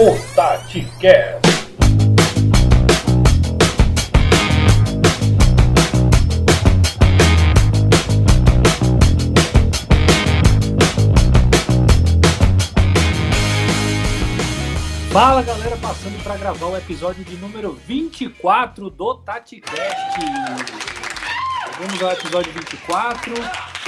o TatiCast. Fala galera, passando para gravar o episódio de número 24 do TatiCast. Vamos ao episódio 24,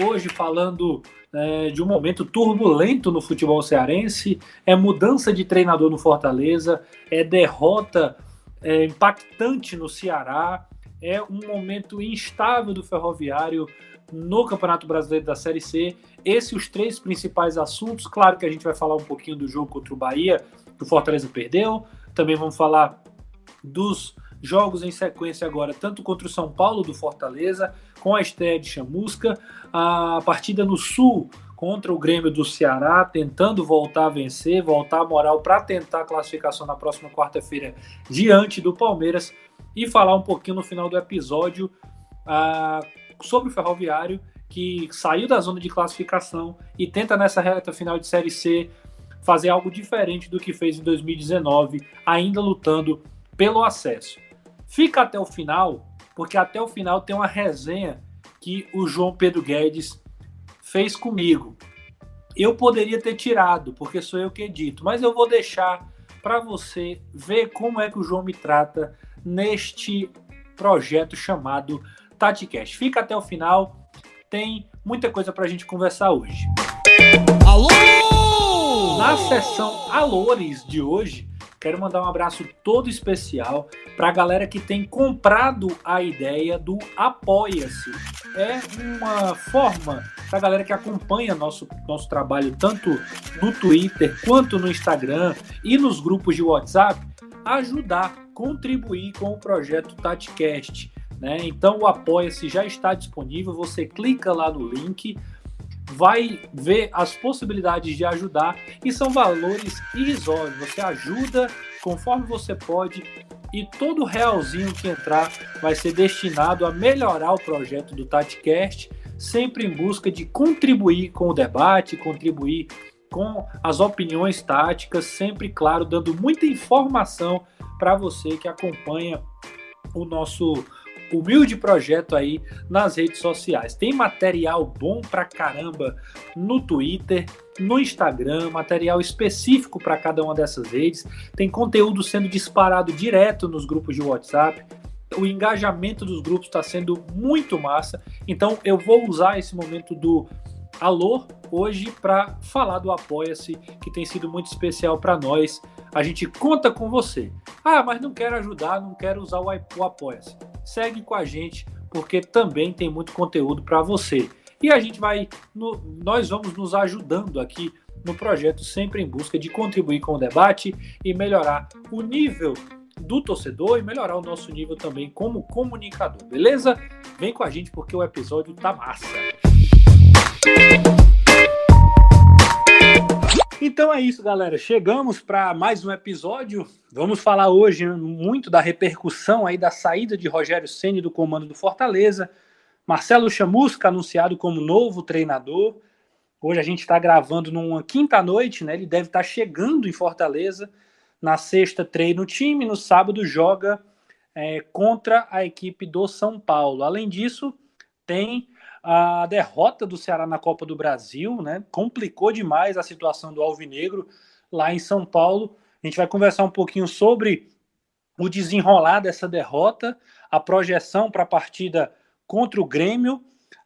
hoje falando é, de um momento turbulento no futebol cearense, é mudança de treinador no Fortaleza, é derrota é, impactante no Ceará, é um momento instável do Ferroviário no Campeonato Brasileiro da Série C. Esses os três principais assuntos. Claro que a gente vai falar um pouquinho do jogo contra o Bahia, que o Fortaleza perdeu. Também vamos falar dos jogos em sequência agora, tanto contra o São Paulo do Fortaleza, com a estreia de Chamusca, a partida no Sul contra o Grêmio do Ceará, tentando voltar a vencer, voltar a moral para tentar a classificação na próxima quarta-feira diante do Palmeiras e falar um pouquinho no final do episódio uh, sobre o Ferroviário que saiu da zona de classificação e tenta nessa reta final de Série C fazer algo diferente do que fez em 2019, ainda lutando pelo acesso. Fica até o final, porque até o final tem uma resenha que o João Pedro Guedes fez comigo. Eu poderia ter tirado, porque sou eu que edito, mas eu vou deixar para você ver como é que o João me trata neste projeto chamado TatiCast. Fica até o final, tem muita coisa para a gente conversar hoje. Alô! Na sessão Alores de hoje, Quero mandar um abraço todo especial para a galera que tem comprado a ideia do Apoia-se. É uma forma para a galera que acompanha nosso, nosso trabalho tanto no Twitter quanto no Instagram e nos grupos de WhatsApp ajudar, contribuir com o projeto TatiCast. Né? Então o Apoia-se já está disponível, você clica lá no link vai ver as possibilidades de ajudar e são valores irrisórios. Você ajuda conforme você pode e todo realzinho que entrar vai ser destinado a melhorar o projeto do TatiCast, sempre em busca de contribuir com o debate, contribuir com as opiniões táticas, sempre, claro, dando muita informação para você que acompanha o nosso humilde projeto aí nas redes sociais. Tem material bom pra caramba no Twitter, no Instagram, material específico para cada uma dessas redes. Tem conteúdo sendo disparado direto nos grupos de WhatsApp. O engajamento dos grupos está sendo muito massa. Então eu vou usar esse momento do alô hoje para falar do Apoia-se, que tem sido muito especial para nós. A gente conta com você. Ah, mas não quero ajudar, não quero usar o Apoia-se segue com a gente, porque também tem muito conteúdo para você. E a gente vai, no, nós vamos nos ajudando aqui no projeto, sempre em busca de contribuir com o debate e melhorar o nível do torcedor e melhorar o nosso nível também como comunicador, beleza? Vem com a gente porque o episódio tá massa. Então é isso, galera. Chegamos para mais um episódio. Vamos falar hoje muito da repercussão aí da saída de Rogério Ceni do comando do Fortaleza. Marcelo Chamusca anunciado como novo treinador. Hoje a gente está gravando numa quinta noite, né? Ele deve estar tá chegando em Fortaleza. Na sexta treina o time, no sábado joga é, contra a equipe do São Paulo. Além disso, tem a derrota do Ceará na Copa do Brasil, né? Complicou demais a situação do Alvinegro lá em São Paulo. A gente vai conversar um pouquinho sobre o desenrolar dessa derrota, a projeção para a partida contra o Grêmio,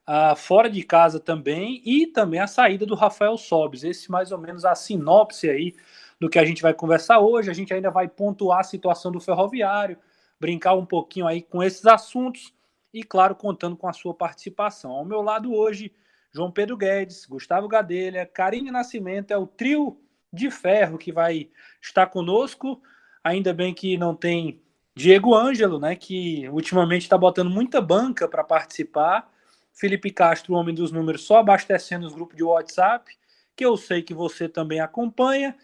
uh, fora de casa também, e também a saída do Rafael Sobes. Esse mais ou menos a sinopse aí do que a gente vai conversar hoje. A gente ainda vai pontuar a situação do ferroviário, brincar um pouquinho aí com esses assuntos e, claro, contando com a sua participação. Ao meu lado hoje, João Pedro Guedes, Gustavo Gadelha, Karine Nascimento, é o trio de ferro que vai estar conosco. Ainda bem que não tem Diego Ângelo, né, que ultimamente está botando muita banca para participar. Felipe Castro, o homem dos números, só abastecendo os grupos de WhatsApp, que eu sei que você também acompanha.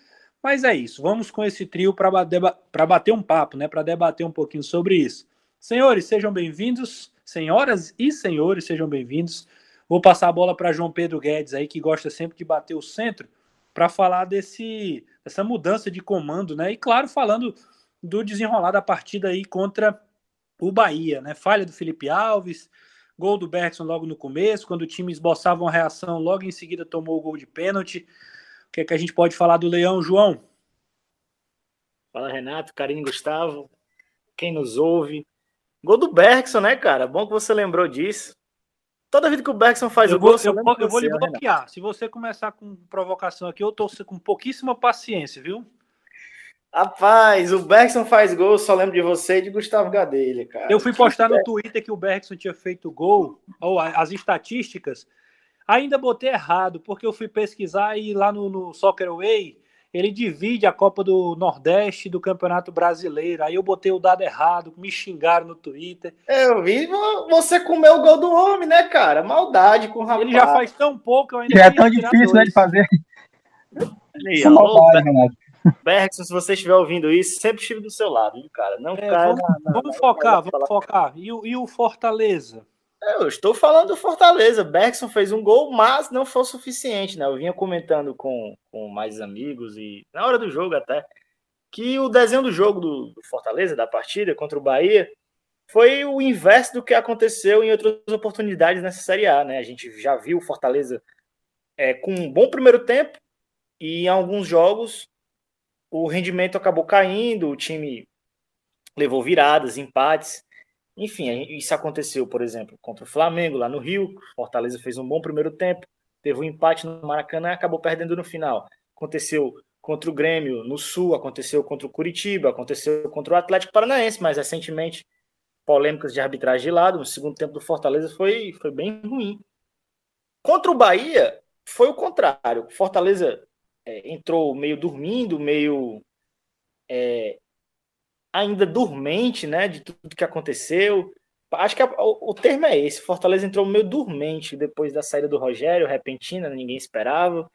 Mas é isso, vamos com esse trio para bater um papo, né, para debater um pouquinho sobre isso. Senhores, sejam bem-vindos. Senhoras e senhores, sejam bem-vindos. Vou passar a bola para João Pedro Guedes aí, que gosta sempre de bater o centro, para falar desse essa mudança de comando, né? E claro, falando do desenrolar da partida aí contra o Bahia, né? Falha do Felipe Alves, gol do Bergson logo no começo, quando o time esboçava uma reação, logo em seguida tomou o gol de pênalti. O que é que a gente pode falar do Leão, João? Fala, Renato, Carinho Gustavo, quem nos ouve. Gol do Bergson, né, cara? Bom que você lembrou disso. Toda vida que o Bergson faz eu o gol, vou, eu, eu vou lhe bloquear. Renato. Se você começar com provocação aqui, eu tô com pouquíssima paciência, viu? Rapaz, o Bergson faz gol, só lembro de você e de Gustavo Gadelha, cara. Eu fui postar no Twitter que o Bergson tinha feito gol, ou as estatísticas, ainda botei errado, porque eu fui pesquisar e lá no, no Soccer Away ele divide a Copa do Nordeste do Campeonato Brasileiro. Aí eu botei o dado errado, me xingaram no Twitter. Eu vi você comeu o gol do homem, né, cara? Maldade com o rapaz. Ele já faz tão pouco, eu ainda Já é tão difícil, né, de fazer. Aí, maldade, Renato. Bergson, se você estiver ouvindo isso, sempre estive do seu lado, viu, cara? Não é, vamos, na, na, vamos na, focar, vamos focar. E e o Fortaleza? Eu estou falando do Fortaleza. Bergson fez um gol, mas não foi o suficiente, né? Eu vinha comentando com, com mais amigos e na hora do jogo até que o desenho do jogo do, do Fortaleza, da partida contra o Bahia, foi o inverso do que aconteceu em outras oportunidades nessa Série A, né? A gente já viu o Fortaleza é, com um bom primeiro tempo e em alguns jogos o rendimento acabou caindo, o time levou viradas, empates. Enfim, isso aconteceu, por exemplo, contra o Flamengo lá no Rio. Fortaleza fez um bom primeiro tempo, teve um empate no Maracanã, acabou perdendo no final. Aconteceu contra o Grêmio no Sul, aconteceu contra o Curitiba, aconteceu contra o Atlético Paranaense, mas recentemente polêmicas de arbitragem de lado. No segundo tempo do Fortaleza foi, foi bem ruim. Contra o Bahia, foi o contrário. Fortaleza é, entrou meio dormindo, meio é, ainda dormente, né, de tudo que aconteceu. Acho que a, o, o, termo é esse. Fortaleza entrou meio dormente depois da saída do Rogério, repentina, ninguém esperava.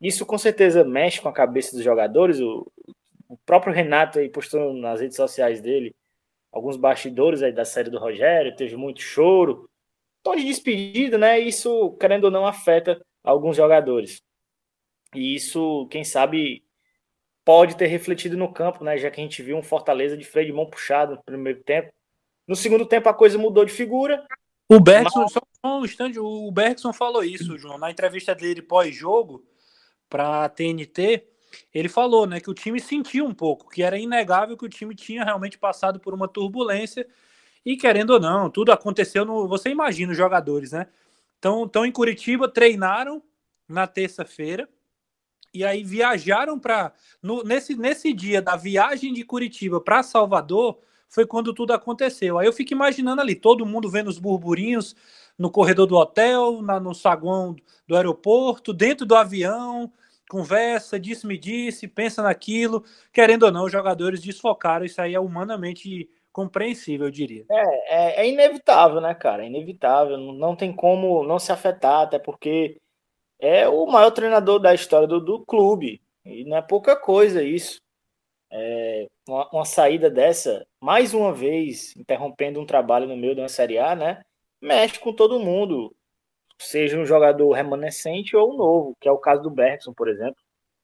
Isso com certeza mexe com a cabeça dos jogadores. O, o próprio Renato aí postou nas redes sociais dele alguns bastidores aí da série do Rogério, teve muito choro. Tom de despedida, né? Isso, querendo ou não, afeta alguns jogadores. E isso, quem sabe, pode ter refletido no campo, né? Já que a gente viu um Fortaleza de freio de mão puxado no primeiro tempo. No segundo tempo a coisa mudou de figura. O Bergson, mas... só um instante, o Bergson falou isso, João, na entrevista dele pós-jogo para a TNT, ele falou, né, que o time sentiu um pouco, que era inegável que o time tinha realmente passado por uma turbulência e querendo ou não, tudo aconteceu no, você imagina os jogadores, né? Então, estão em Curitiba, treinaram na terça-feira, e aí viajaram para nesse, nesse dia da viagem de Curitiba para Salvador foi quando tudo aconteceu. Aí eu fico imaginando ali todo mundo vendo os burburinhos no corredor do hotel, na, no saguão do aeroporto, dentro do avião, conversa, disse-me disse, pensa naquilo, querendo ou não, os jogadores desfocaram. Isso aí é humanamente compreensível, eu diria. É, é, é inevitável, né, cara? É inevitável. Não tem como não se afetar, até porque é o maior treinador da história do, do clube. E não é pouca coisa isso. É, uma, uma, saída dessa, mais uma vez, interrompendo um trabalho no meio de uma Série A, né? Mexe com todo mundo. Seja um jogador remanescente ou novo, que é o caso do Bergson, por exemplo,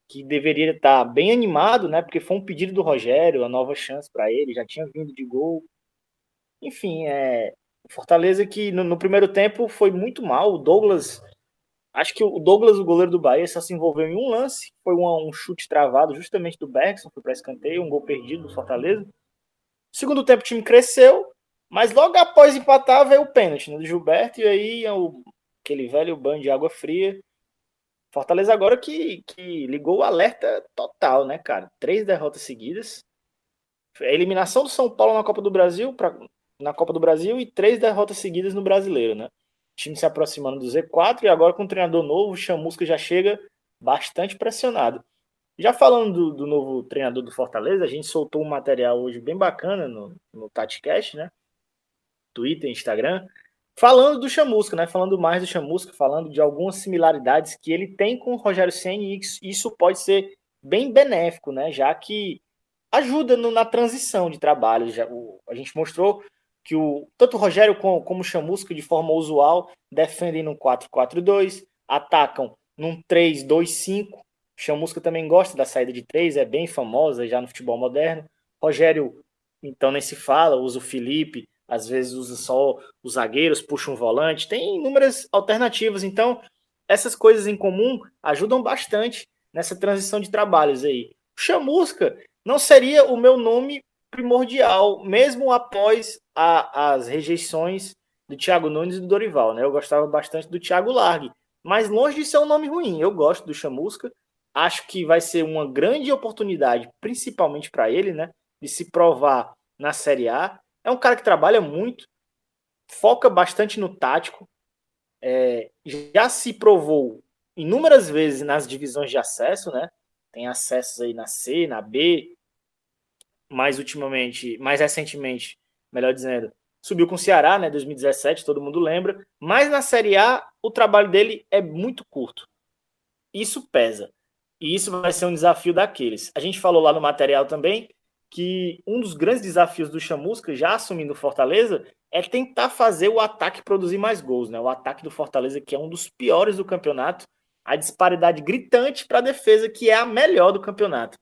que deveria estar bem animado, né? Porque foi um pedido do Rogério, a nova chance para ele, já tinha vindo de gol. Enfim, é. Fortaleza que no, no primeiro tempo foi muito mal. O Douglas Acho que o Douglas, o goleiro do Bahia, só se envolveu em um lance. Foi um, um chute travado justamente do Bergson, foi para escanteio, um gol perdido do Fortaleza. Segundo tempo, o time cresceu, mas logo após empatar, veio o pênalti né, do Gilberto, e aí é o, aquele velho banho de água fria. Fortaleza agora que, que ligou o alerta total, né, cara? Três derrotas seguidas. A eliminação do São Paulo na Copa do Brasil, pra, na Copa do Brasil, e três derrotas seguidas no Brasileiro, né? Time se aproximando do Z4 e agora com um treinador novo, o Chamusca já chega bastante pressionado. Já falando do, do, novo treinador do Fortaleza, a gente soltou um material hoje bem bacana no, no TatiCast, né? Twitter, Instagram, falando do Chamusca, né? Falando mais do Chamusca, falando de algumas similaridades que ele tem com o Rogério Senna e isso pode ser bem benéfico, né? Já que ajuda no, na transição de trabalho. Já, o, a gente mostrou que o, tanto o Rogério como, como o Chamusca, de forma usual, defendem no 4-4-2, atacam num 3-2-5, Chamusca também gosta da saída de três, é bem famosa já no futebol moderno. Rogério, então, nem se fala, usa o Felipe, às vezes usa só os zagueiros, puxa um volante, tem inúmeras alternativas. Então, essas coisas em comum ajudam bastante nessa transição de trabalhos aí. O Chamusca não seria o meu nome primordial, mesmo após a, as rejeições do Thiago Nunes e do Dorival, né? Eu gostava bastante do Thiago Largue, mas longe de ser um nome ruim. Eu gosto do Chamusca, acho que vai ser uma grande oportunidade, principalmente para ele, né? De se provar na Série A. É um cara que trabalha muito, foca bastante no tático, é, já se provou inúmeras vezes nas divisões de acesso, né? Tem acessos aí na C, na B, mais ultimamente, mais recentemente, melhor dizendo, subiu com o Ceará, né, 2017, todo mundo lembra, mas na Série A o trabalho dele é muito curto. Isso pesa. E isso vai ser um desafio daqueles. A gente falou lá no material também que um dos grandes desafios do Chamusca, já assumindo Fortaleza, é tentar fazer o ataque produzir mais gols, né? O ataque do Fortaleza, que é um dos piores do campeonato, a disparidade gritante para a defesa, que é a melhor do campeonato.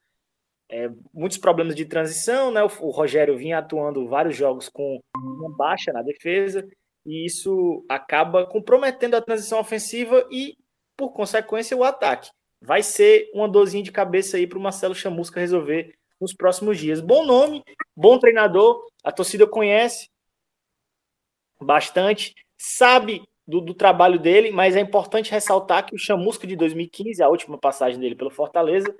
É, muitos problemas de transição, né? O, o, Rogério vinha atuando vários jogos com uma baixa na defesa, e isso acaba comprometendo a transição ofensiva e, por consequência, o ataque. Vai ser uma dorzinha de cabeça aí para o Marcelo Chamusca resolver nos próximos dias. Bom nome, bom treinador, a torcida conhece bastante, sabe do, do, trabalho dele, mas é importante ressaltar que o Chamusca de 2015, a última passagem dele pelo Fortaleza,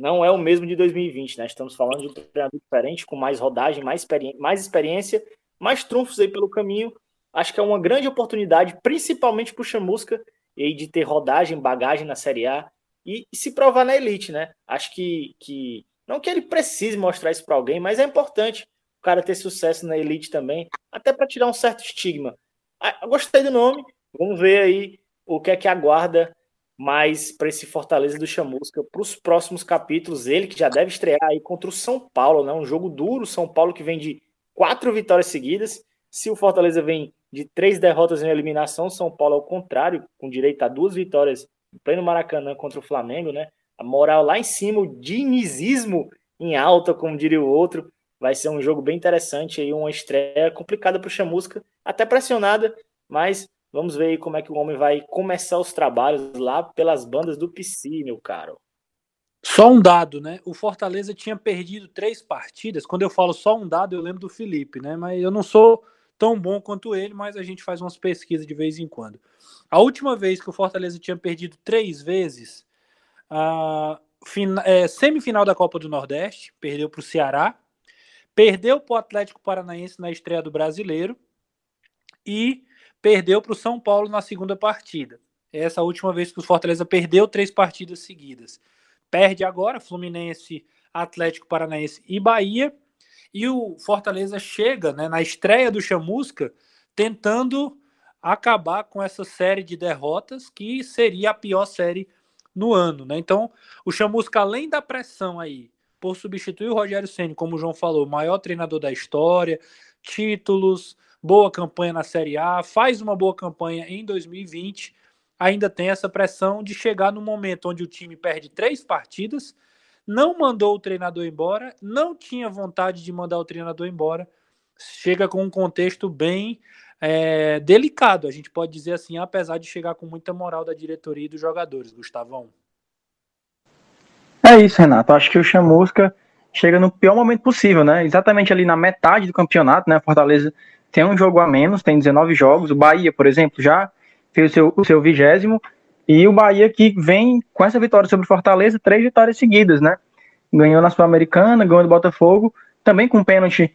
não é o mesmo de 2020, né? Estamos falando de um treinador diferente, com mais rodagem, mais, experi mais experiência, mais trunfos aí pelo caminho. Acho que é uma grande oportunidade, principalmente para o Chamusca, e de ter rodagem, bagagem na Série A e, e, se provar na elite, né? Acho que, que não que ele precise mostrar isso para alguém, mas é importante o cara ter sucesso na elite também, até para tirar um certo estigma. Ah, gostei do nome, vamos ver aí o que é que aguarda mas para esse Fortaleza do Chamusca, para os próximos capítulos, ele que já deve estrear aí contra o São Paulo, né? Um jogo duro, São Paulo que vem de quatro vitórias seguidas. Se o Fortaleza vem de três derrotas em eliminação, São Paulo ao contrário, com direito a duas vitórias em pleno Maracanã contra o Flamengo, né? A moral lá em cima, o dinizismo em alta, como diria o outro. Vai ser um jogo bem interessante aí, uma estreia complicada para o Chamusca, até pressionada, mas Vamos ver aí como é que o homem vai começar os trabalhos lá pelas bandas do PC, meu caro. Só um dado, né? O Fortaleza tinha perdido três partidas. Quando eu falo só um dado, eu lembro do Felipe, né? Mas eu não sou tão bom quanto ele, mas a gente faz umas pesquisas de vez em quando. A última vez que o Fortaleza tinha perdido três vezes, a é, semifinal da Copa do Nordeste, perdeu para o Ceará, perdeu para o Atlético Paranaense na estreia do Brasileiro e perdeu para o São Paulo na segunda partida. Essa última vez que o Fortaleza perdeu três partidas seguidas. Perde agora Fluminense, Atlético Paranaense e Bahia. E o Fortaleza chega né, na estreia do Chamusca tentando acabar com essa série de derrotas que seria a pior série no ano. Né? Então, o Chamusca, além da pressão aí por substituir o Rogério Senna, como o João falou, maior treinador da história, títulos, boa campanha na Série A, faz uma boa campanha em 2020, ainda tem essa pressão de chegar no momento onde o time perde três partidas, não mandou o treinador embora, não tinha vontade de mandar o treinador embora, chega com um contexto bem é, delicado, a gente pode dizer assim, apesar de chegar com muita moral da diretoria e dos jogadores, Gustavão. É isso, Renato. Acho que o Chamusca chega no pior momento possível, né? Exatamente ali na metade do campeonato, né? Fortaleza tem um jogo a menos, tem 19 jogos. O Bahia, por exemplo, já fez o seu, o seu vigésimo. E o Bahia que vem com essa vitória sobre o Fortaleza, três vitórias seguidas, né? Ganhou na Sul-Americana, ganhou do Botafogo, também com um pênalti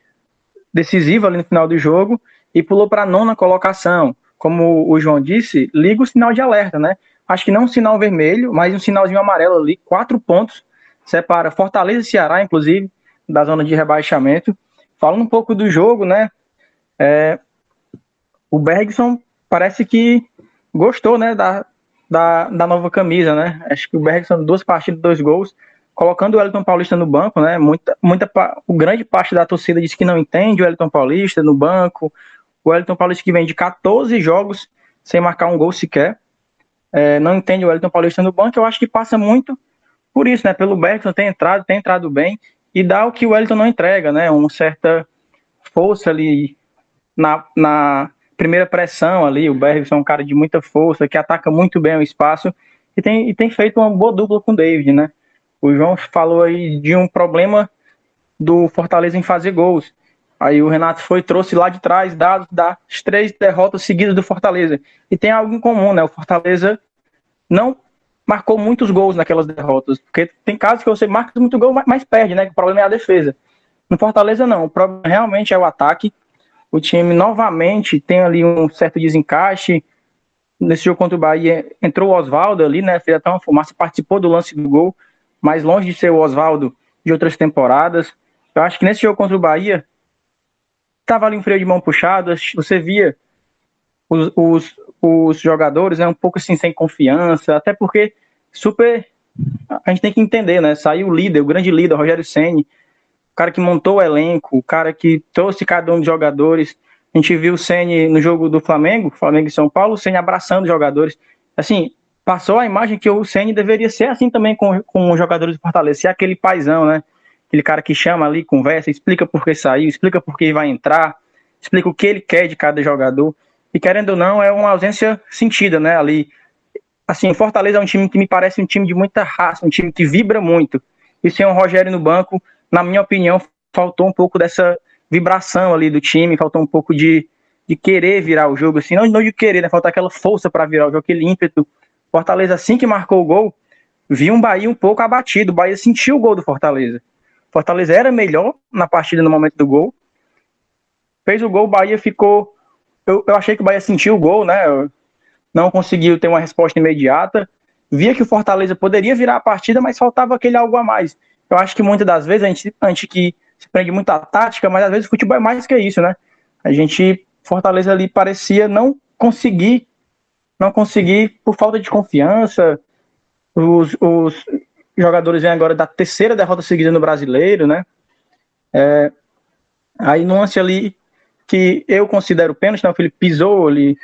decisivo ali no final do jogo, e pulou para a nona colocação. Como o João disse, liga o sinal de alerta, né? Acho que não um sinal vermelho, mas um sinalzinho amarelo ali, quatro pontos, separa Fortaleza e Ceará, inclusive, da zona de rebaixamento. Falando um pouco do jogo, né? É, o Bergson parece que gostou, né, da, da, da, nova camisa, né? Acho que o Bergson, duas partidas, dois gols, colocando o Elton Paulista no banco, né? Muita, muita, o grande parte da torcida disse que não entende o Elton Paulista no banco. O Elton Paulista que vem de 14 jogos sem marcar um gol sequer. É, não entende o Elton Paulista no banco. Eu acho que passa muito por isso, né? Pelo Bergson tem entrado, tem entrado bem e dá o que o Wellington não entrega, né? Uma certa força ali na, na primeira pressão ali. O Bergson é um cara de muita força, que ataca muito bem o espaço e tem, e tem feito uma boa dupla com o David, né? O João falou aí de um problema do Fortaleza em fazer gols. Aí o Renato foi trouxe lá de trás dados das três derrotas seguidas do Fortaleza. E tem algo em comum, né? O Fortaleza não marcou muitos gols naquelas derrotas. Porque tem casos que você marca muito gol, mas perde, né? O problema é a defesa. No Fortaleza, não. O problema realmente é o ataque. O time novamente tem ali um certo desencaixe. Nesse jogo contra o Bahia, entrou o Oswaldo ali, né? Fez até uma fumaça, participou do lance do gol, mas longe de ser o Oswaldo de outras temporadas. Eu acho que nesse jogo contra o Bahia, tava ali um freio de mão puxado, você via os, os, os jogadores né, um pouco assim sem confiança, até porque super a gente tem que entender, né? Saiu o líder, o grande líder, Rogério Ceni, o cara que montou o elenco, o cara que trouxe cada um dos jogadores. A gente viu o Ceni no jogo do Flamengo, Flamengo e São Paulo, o Ceni abraçando os jogadores. Assim, passou a imagem que o Ceni deveria ser assim também com, com os jogadores do Fortaleza, ser aquele paizão, né? Aquele cara que chama ali, conversa, explica por que saiu, explica por que vai entrar, explica o que ele quer de cada jogador. E querendo ou não, é uma ausência sentida, né? Ali, assim, Fortaleza é um time que me parece um time de muita raça, um time que vibra muito. E sem o Rogério no banco, na minha opinião, faltou um pouco dessa vibração ali do time, faltou um pouco de, de querer virar o jogo, assim, não, não de querer, né? Faltar aquela força para virar o jogo, aquele ímpeto. Fortaleza, assim que marcou o gol, viu um Bahia um pouco abatido. O Bahia sentiu o gol do Fortaleza. Fortaleza era melhor na partida no momento do gol. Fez o gol, o Bahia ficou eu, eu achei que o Bahia sentiu o gol, né? Não conseguiu ter uma resposta imediata. Via que o Fortaleza poderia virar a partida, mas faltava aquele algo a mais. Eu acho que muitas das vezes a gente, a gente que se prende muito à tática, mas às vezes o futebol é mais que isso, né? A gente, Fortaleza ali parecia não conseguir, não conseguir por falta de confiança. Os, os jogadores vêm agora da terceira derrota seguida no brasileiro, né? É, aí no lance ali que eu considero pênalti, né? O Felipe pisou ali,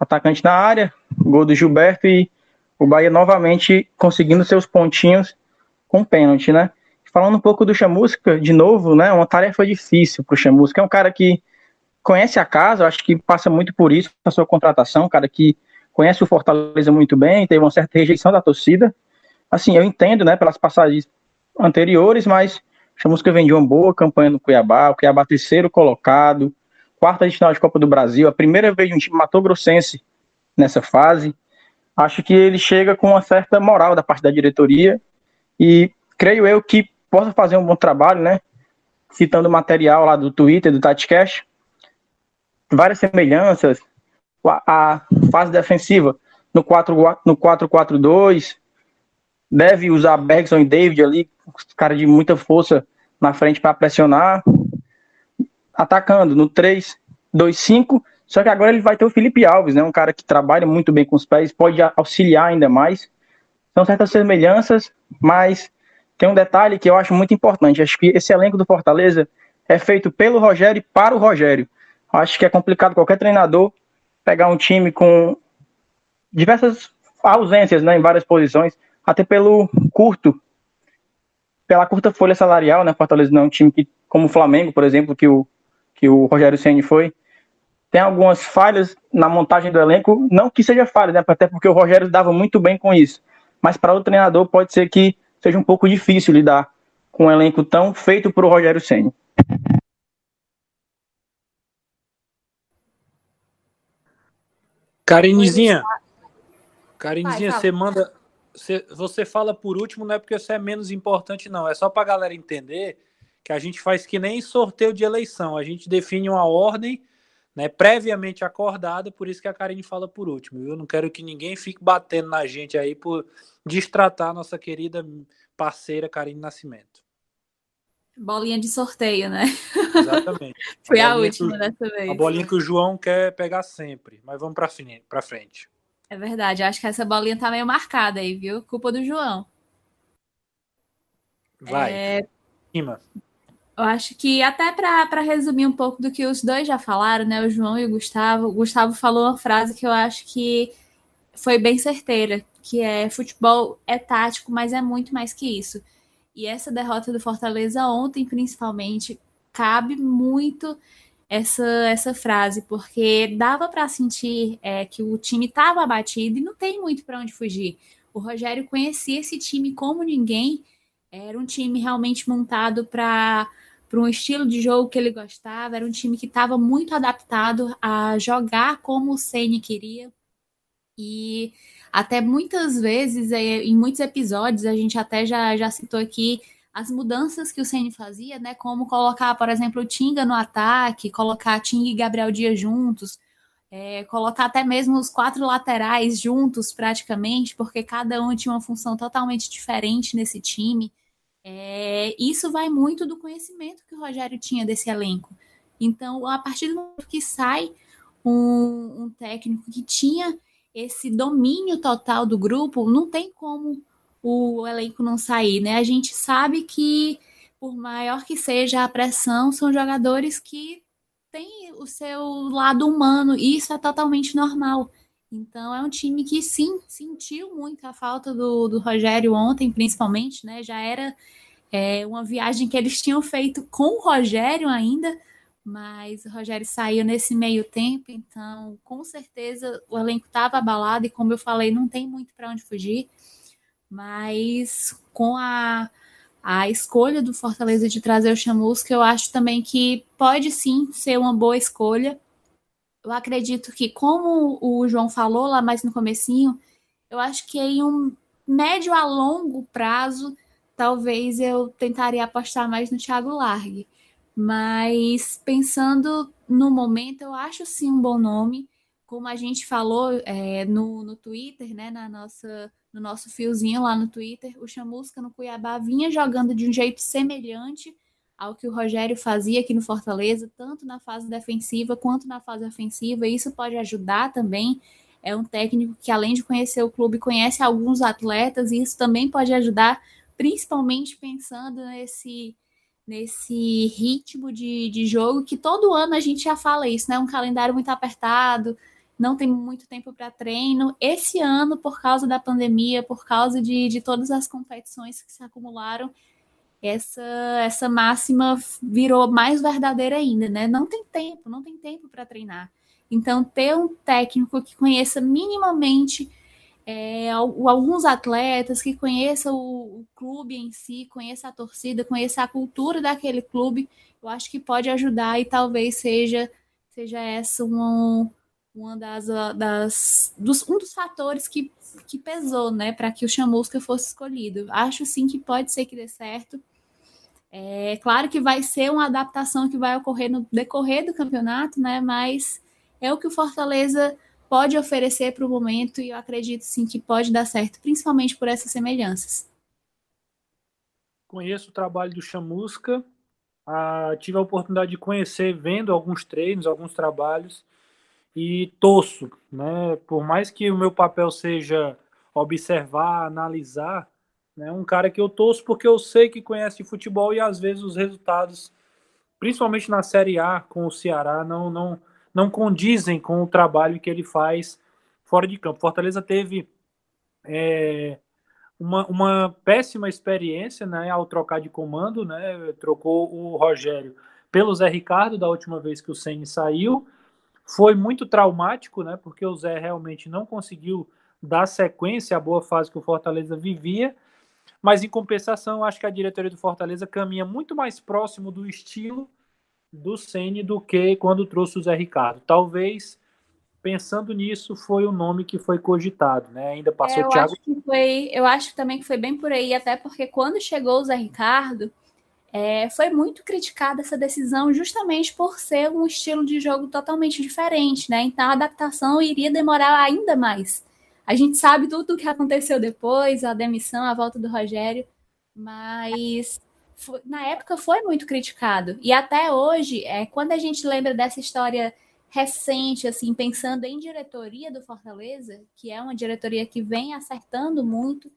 atacante na área, gol do Gilberto e o Bahia novamente conseguindo seus pontinhos com pênalti, né? Falando um pouco do Chamusca, de novo, né? Uma tarefa difícil para o Chamusca. É um cara que conhece a casa, acho que passa muito por isso na sua contratação, um cara que conhece o Fortaleza muito bem, teve uma certa rejeição da torcida. Assim, eu entendo, né, pelas passagens anteriores, mas Chamusca vendeu uma boa campanha no Cuiabá, o Cuiabá terceiro colocado, quarta de final de Copa do Brasil, a primeira vez de um time matogrossense nessa fase. Acho que ele chega com uma certa moral da parte da diretoria e creio eu que possa fazer um bom trabalho, né? Citando material lá do Twitter, do TatiCash, várias semelhanças, a, fase defensiva no 4-4-2, deve usar Bergson e David ali, cara de muita força na frente para pressionar, atacando no 3-2-5, só que agora ele vai ter o Felipe Alves, né? Um cara que trabalha muito bem com os pés, pode auxiliar ainda mais. São certas semelhanças, mas tem um detalhe que eu acho muito importante. Acho que esse elenco do Fortaleza é feito pelo Rogério e para o Rogério. Acho que é complicado qualquer treinador pegar um time com diversas ausências né, em várias posições, até pelo curto, pela curta folha salarial, né? Fortaleza não é um time que, como o Flamengo, por exemplo, que o que o Rogério Ceni foi, tem algumas falhas na montagem do elenco, não que seja falha, né? Até porque o Rogério dava muito bem com isso. Mas para o treinador pode ser que seja um pouco difícil lidar com um elenco tão feito por o Rogério Ceni. Carinezinha, Carinezinha, você manda, você, você fala por último, não é porque você é menos importante, não. É só para a galera entender que a gente faz que nem sorteio de eleição, a gente define uma ordem né, previamente acordada, por isso que a Karine fala por último. Eu não quero que ninguém fique batendo na gente aí por destratar a nossa querida parceira Karine Nascimento. Bolinha de sorteio, né? Exatamente. Foi a, a última que, dessa vez. A bolinha que o João quer pegar sempre, mas vamos para frente. É verdade, acho que essa bolinha tá meio marcada aí, viu? Culpa do João. Vai. É... Cima. Eu acho que até para resumir um pouco do que os dois já falaram, né, o João e o Gustavo, o Gustavo falou uma frase que eu acho que foi bem certeira, que é futebol é tático, mas é muito mais que isso. E essa derrota do Fortaleza ontem, principalmente, cabe muito essa, essa frase, porque dava para sentir é, que o time estava abatido e não tem muito para onde fugir. O Rogério conhecia esse time como ninguém, era um time realmente montado para um estilo de jogo que ele gostava, era um time que estava muito adaptado a jogar como o Ceni queria. E até muitas vezes, é, em muitos episódios, a gente até já, já citou aqui as mudanças que o Ceni fazia, né? Como colocar, por exemplo, o Tinga no ataque, colocar Tinga e Gabriel Dias juntos, é, colocar até mesmo os quatro laterais juntos, praticamente, porque cada um tinha uma função totalmente diferente nesse time. É, isso vai muito do conhecimento que o Rogério tinha desse elenco. Então, a partir do momento que sai um, um técnico que tinha esse domínio total do grupo, não tem como o elenco não sair, né? A gente sabe que, por maior que seja a pressão, são jogadores que têm o seu lado humano, e isso é totalmente normal. Então é um time que sim sentiu muito a falta do, do Rogério ontem, principalmente, né? Já era é, uma viagem que eles tinham feito com o Rogério ainda, mas o Rogério saiu nesse meio tempo, então com certeza o elenco estava abalado e como eu falei, não tem muito para onde fugir mas com a, a escolha do Fortaleza de trazer o Chamusca, eu acho também que pode sim ser uma boa escolha. Eu acredito que, como o João falou lá mais no comecinho, eu acho que em um médio a longo prazo, talvez eu tentaria apostar mais no Thiago Largue. Mas pensando no momento, eu acho sim um bom nome. Como a gente falou é, no, no Twitter, né, na nossa no nosso fiozinho lá no Twitter, o Chamusca no Cuiabá vinha jogando de um jeito semelhante ao que o Rogério fazia aqui no Fortaleza, tanto na fase defensiva quanto na fase ofensiva. Isso pode ajudar também. É um técnico que, além de conhecer o clube, conhece alguns atletas, e isso também pode ajudar, principalmente pensando nesse, nesse ritmo de, de jogo, que todo ano a gente já fala isso, né? Um calendário muito apertado, não tem muito tempo para treino. Esse ano, por causa da pandemia, por causa de, de todas as competições que se acumularam, essa, essa máxima virou mais verdadeira ainda, né? Não tem tempo, não tem tempo para treinar. Então, ter um técnico que conheça minimamente é, alguns atletas, que conheça o, o, clube em si, conheça a torcida, conheça a cultura daquele clube, eu acho que pode ajudar e talvez seja, seja essa uma, uma das, ah, das dos, um dos fatores que, que pesou, né, para que o Chamusca fosse escolhido. Acho sim que pode ser que dê certo. É claro que vai ser uma adaptação que vai ocorrer no decorrer do campeonato, né? Mas é o que o Fortaleza pode oferecer para o momento e eu acredito sim que pode dar certo, principalmente por essas semelhanças. Conheço o trabalho do Chamusca, ah, tive a oportunidade de conhecer vendo alguns treinos, alguns trabalhos e torço, né? Por mais que o meu papel seja observar, analisar, né? Um cara que eu torço porque eu sei que conhece futebol e às vezes os resultados, principalmente na Série A com o Ceará, não não não condizem com o trabalho que ele faz fora de campo. Fortaleza teve é, uma, uma péssima experiência, né? Ao trocar de comando, né? Trocou o Rogério pelo Zé Ricardo da última vez que o Ceni saiu foi muito traumático, né? Porque o Zé realmente não conseguiu dar sequência à boa fase que o Fortaleza vivia. Mas em compensação, acho que a diretoria do Fortaleza caminha muito mais próximo do estilo do Ceni do que quando trouxe o Zé Ricardo. Talvez pensando nisso foi o nome que foi cogitado, né? Ainda passou é, o Thiago. Acho que foi, eu acho também que foi bem por aí, até porque quando chegou o Zé Ricardo, é, foi muito criticada essa decisão justamente por ser um estilo de jogo totalmente diferente, né? Então a adaptação iria demorar ainda mais. A gente sabe tudo o que aconteceu depois, a demissão, a volta do Rogério, mas foi, na época foi muito criticado. E até hoje, é, quando a gente lembra dessa história recente, assim, pensando em diretoria do Fortaleza, que é uma diretoria que vem acertando muito,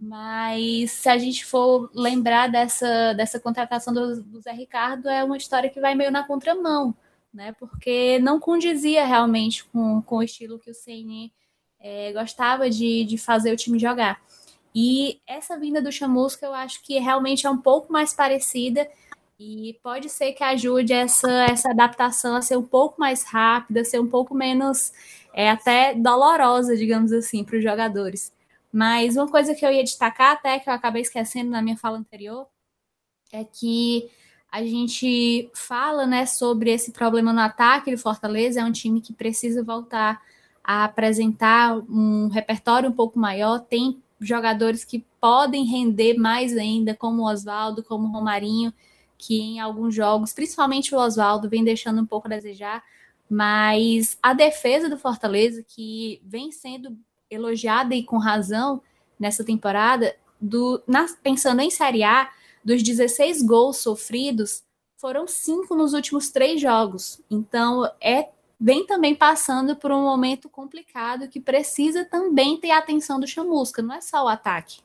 mas se a gente for lembrar dessa, dessa contratação do, do Zé Ricardo, é uma história que vai meio na contramão, né? Porque não condizia realmente com, com o estilo que o CN é, gostava de, de fazer o time jogar. E essa vinda do Chamusca eu acho que realmente é um pouco mais parecida e pode ser que ajude essa, essa adaptação a ser um pouco mais rápida, ser um pouco menos é, até dolorosa, digamos assim, para os jogadores. Mas uma coisa que eu ia destacar, até que eu acabei esquecendo na minha fala anterior, é que a gente fala né, sobre esse problema no ataque do Fortaleza, é um time que precisa voltar a apresentar um repertório um pouco maior, tem jogadores que podem render mais ainda, como o Oswaldo, como o Romarinho, que em alguns jogos, principalmente o Oswaldo, vem deixando um pouco a desejar, mas a defesa do Fortaleza, que vem sendo elogiada e com razão nessa temporada, do, na, pensando em Série A, dos 16 gols sofridos, foram cinco nos últimos três jogos. Então, é vem também passando por um momento complicado que precisa também ter a atenção do Chamusca, não é só o ataque.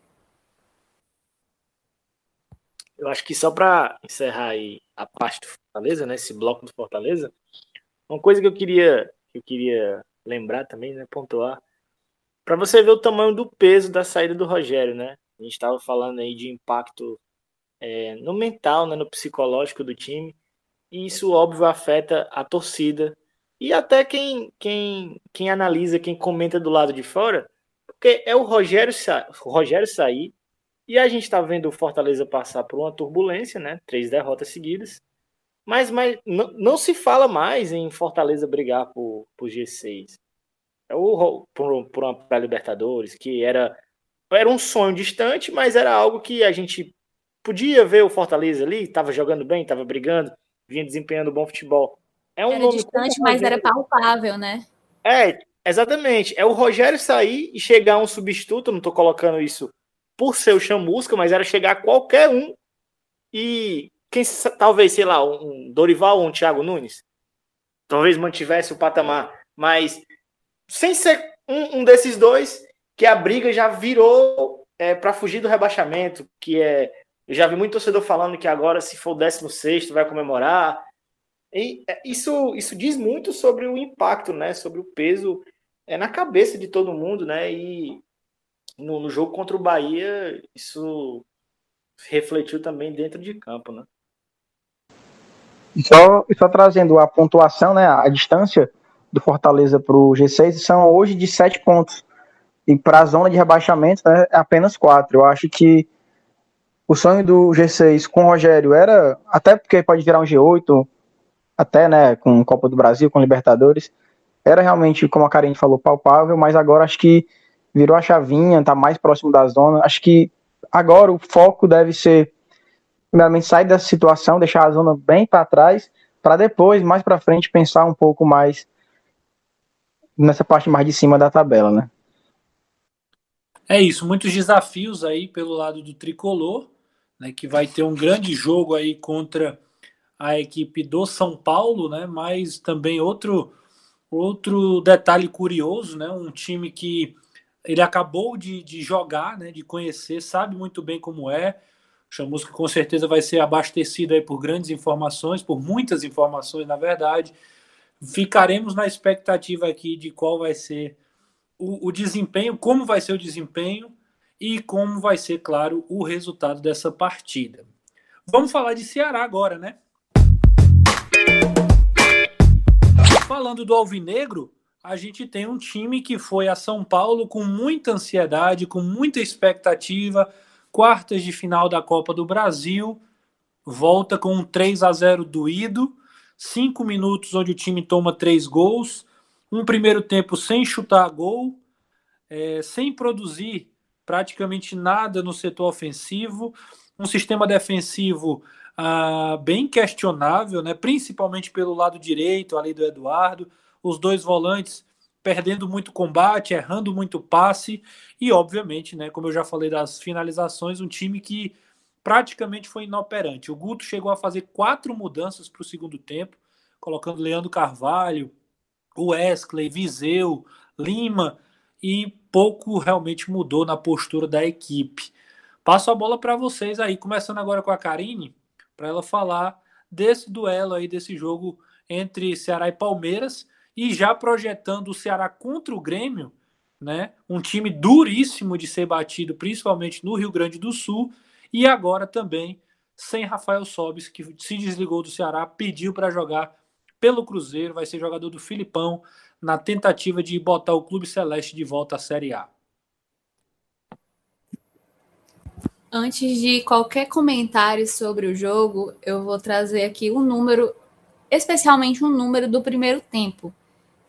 Eu acho que só para encerrar aí a parte do Fortaleza, né, esse bloco do Fortaleza, uma coisa que eu queria que eu queria lembrar também, né, pontuar, para você ver o tamanho do peso da saída do Rogério, né? A gente estava falando aí de impacto é, no mental, né, no psicológico do time, e isso óbvio afeta a torcida e até quem, quem, quem analisa, quem comenta do lado de fora, porque é o Rogério, o Rogério sair e a gente está vendo o Fortaleza passar por uma turbulência, né? Três derrotas seguidas. Mas, mas não, não se fala mais em Fortaleza brigar por, por G6. É o, por, por uma pré-Libertadores, que era, era um sonho distante, mas era algo que a gente podia ver o Fortaleza ali, estava jogando bem, estava brigando, vinha desempenhando bom futebol. É um era nome distante, mas era palpável, né? É, exatamente. É o Rogério sair e chegar um substituto, não estou colocando isso por ser o Chamusca, mas era chegar qualquer um e quem talvez, sei lá, um Dorival ou um Thiago Nunes, talvez mantivesse o patamar, mas sem ser um, um desses dois, que a briga já virou é, para fugir do rebaixamento, que é eu já vi muito torcedor falando que agora, se for o 16, vai comemorar. E é, isso, isso diz muito sobre o impacto, né? Sobre o peso é, na cabeça de todo mundo, né? E no, no jogo contra o Bahia, isso refletiu também dentro de campo, né? E só, só trazendo a pontuação, né? A distância do Fortaleza para o G6 são hoje de sete pontos. E para a zona de rebaixamento né, é apenas quatro. Eu acho que o sonho do G6 com o Rogério era, até porque pode virar um G8, até, né, com Copa do Brasil, com Libertadores, era realmente, como a Karen falou, palpável, mas agora acho que virou a chavinha, tá mais próximo da zona. Acho que agora o foco deve ser, primeiramente, sair dessa situação, deixar a zona bem para trás, para depois, mais para frente, pensar um pouco mais nessa parte mais de cima da tabela, né? É isso, muitos desafios aí pelo lado do tricolor, né, que vai ter um grande jogo aí contra a equipe do São Paulo, né? Mas também outro outro detalhe curioso, né? Um time que ele acabou de, de jogar, né? De conhecer, sabe muito bem como é. Chamusca com certeza vai ser abastecido aí por grandes informações, por muitas informações, na verdade. Ficaremos na expectativa aqui de qual vai ser o, o desempenho, como vai ser o desempenho e como vai ser, claro, o resultado dessa partida. Vamos falar de Ceará agora, né? Falando do Alvinegro, a gente tem um time que foi a São Paulo com muita ansiedade, com muita expectativa, quartas de final da Copa do Brasil, volta com um 3 a 0 doído, cinco minutos onde o time toma três gols, um primeiro tempo sem chutar gol, é, sem produzir praticamente nada no setor ofensivo, um sistema defensivo ah, bem questionável, né? principalmente pelo lado direito, ali do Eduardo, os dois volantes perdendo muito combate, errando muito passe e, obviamente, né, como eu já falei das finalizações, um time que praticamente foi inoperante. O Guto chegou a fazer quatro mudanças para o segundo tempo, colocando Leandro Carvalho, Wesley, Viseu, Lima e pouco realmente mudou na postura da equipe. Passo a bola para vocês aí, começando agora com a Karine para ela falar desse duelo aí, desse jogo entre Ceará e Palmeiras, e já projetando o Ceará contra o Grêmio né? Um time duríssimo de ser batido, principalmente no Rio Grande do Sul, e agora também sem Rafael Sobis, que se desligou do Ceará, pediu para jogar pelo Cruzeiro, vai ser jogador do Filipão, na tentativa de botar o Clube Celeste de volta à Série A. Antes de qualquer comentário sobre o jogo, eu vou trazer aqui um número, especialmente um número do primeiro tempo,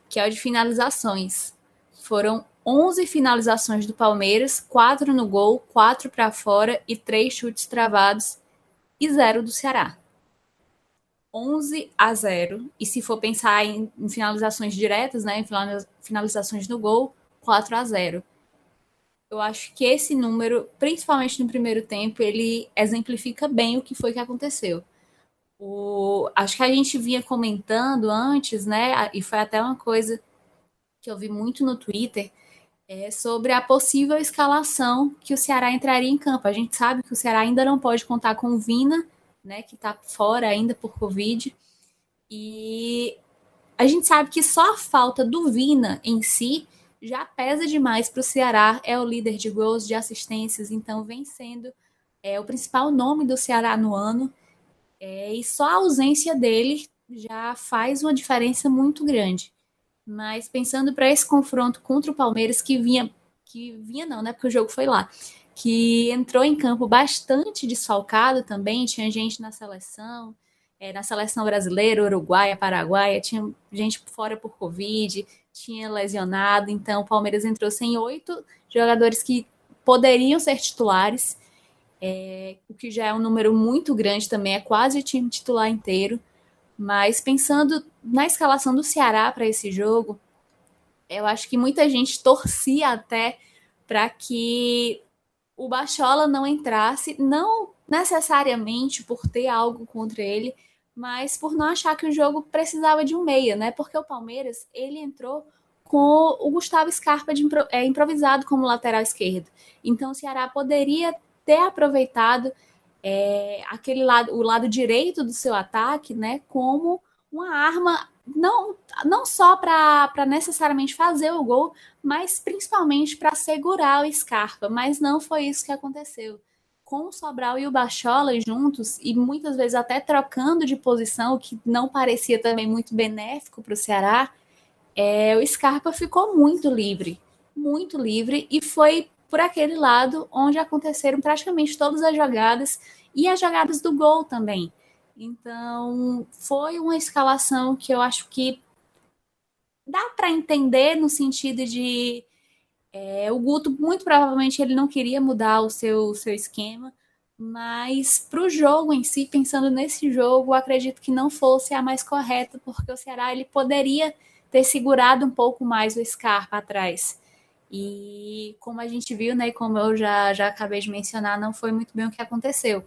que é o de finalizações. Foram 11 finalizações do Palmeiras, 4 no gol, 4 para fora e 3 chutes travados e 0 do Ceará. 11 a 0. E se for pensar em, finalizações diretas, né, em finalizações no gol, 4 a 0. Eu acho que esse número, principalmente no primeiro tempo, ele exemplifica bem o que foi que aconteceu. O, acho que a gente vinha comentando antes, né? E foi até uma coisa que eu vi muito no Twitter, é sobre a possível escalação que o Ceará entraria em campo. A gente sabe que o Ceará ainda não pode contar com o Vina, né, que está fora ainda por Covid. E a gente sabe que só a falta do Vina em si já pesa demais para o Ceará. É o líder de gols, de assistências, então vem sendo é, o principal nome do Ceará no ano. É, e só a ausência dele já faz uma diferença muito grande. Mas pensando para esse confronto contra o Palmeiras, que vinha, que vinha não, né? Porque o jogo foi lá, que entrou em campo bastante desfalcado também, tinha gente na seleção, é, na seleção brasileira, uruguaia, paraguaia, tinha gente fora por Covid, tinha lesionado, então o Palmeiras entrou sem oito jogadores que poderiam ser titulares, é, o que já é um número muito grande também, é quase o time titular inteiro. Mas pensando na escalação do Ceará para esse jogo, eu acho que muita gente torcia até para que o Bachola não entrasse, não necessariamente por ter algo contra ele, mas por não achar que o jogo precisava de um meia, né? Porque o Palmeiras, ele entrou com o Gustavo Scarpa de impro é, improvisado como lateral esquerdo. Então o Ceará poderia ter aproveitado é, aquele lado, o lado direito do seu ataque, né, como uma arma não, não só para necessariamente fazer o gol, mas principalmente para segurar o Scarpa. Mas não foi isso que aconteceu. Com o Sobral e o Bachola juntos, e muitas vezes até trocando de posição, o que não parecia também muito benéfico para o Ceará, é, o Scarpa ficou muito livre, muito livre, e foi por aquele lado onde aconteceram praticamente todas as jogadas e as jogadas do gol também. Então, foi uma escalação que eu acho que dá para entender no sentido de é, o Guto muito provavelmente ele não queria mudar o seu, seu esquema, mas para o jogo em si, pensando nesse jogo, acredito que não fosse a mais correta, porque o Ceará ele poderia ter segurado um pouco mais o Scarpa atrás. E como a gente viu, né, como eu já, já acabei de mencionar, não foi muito bem o que aconteceu.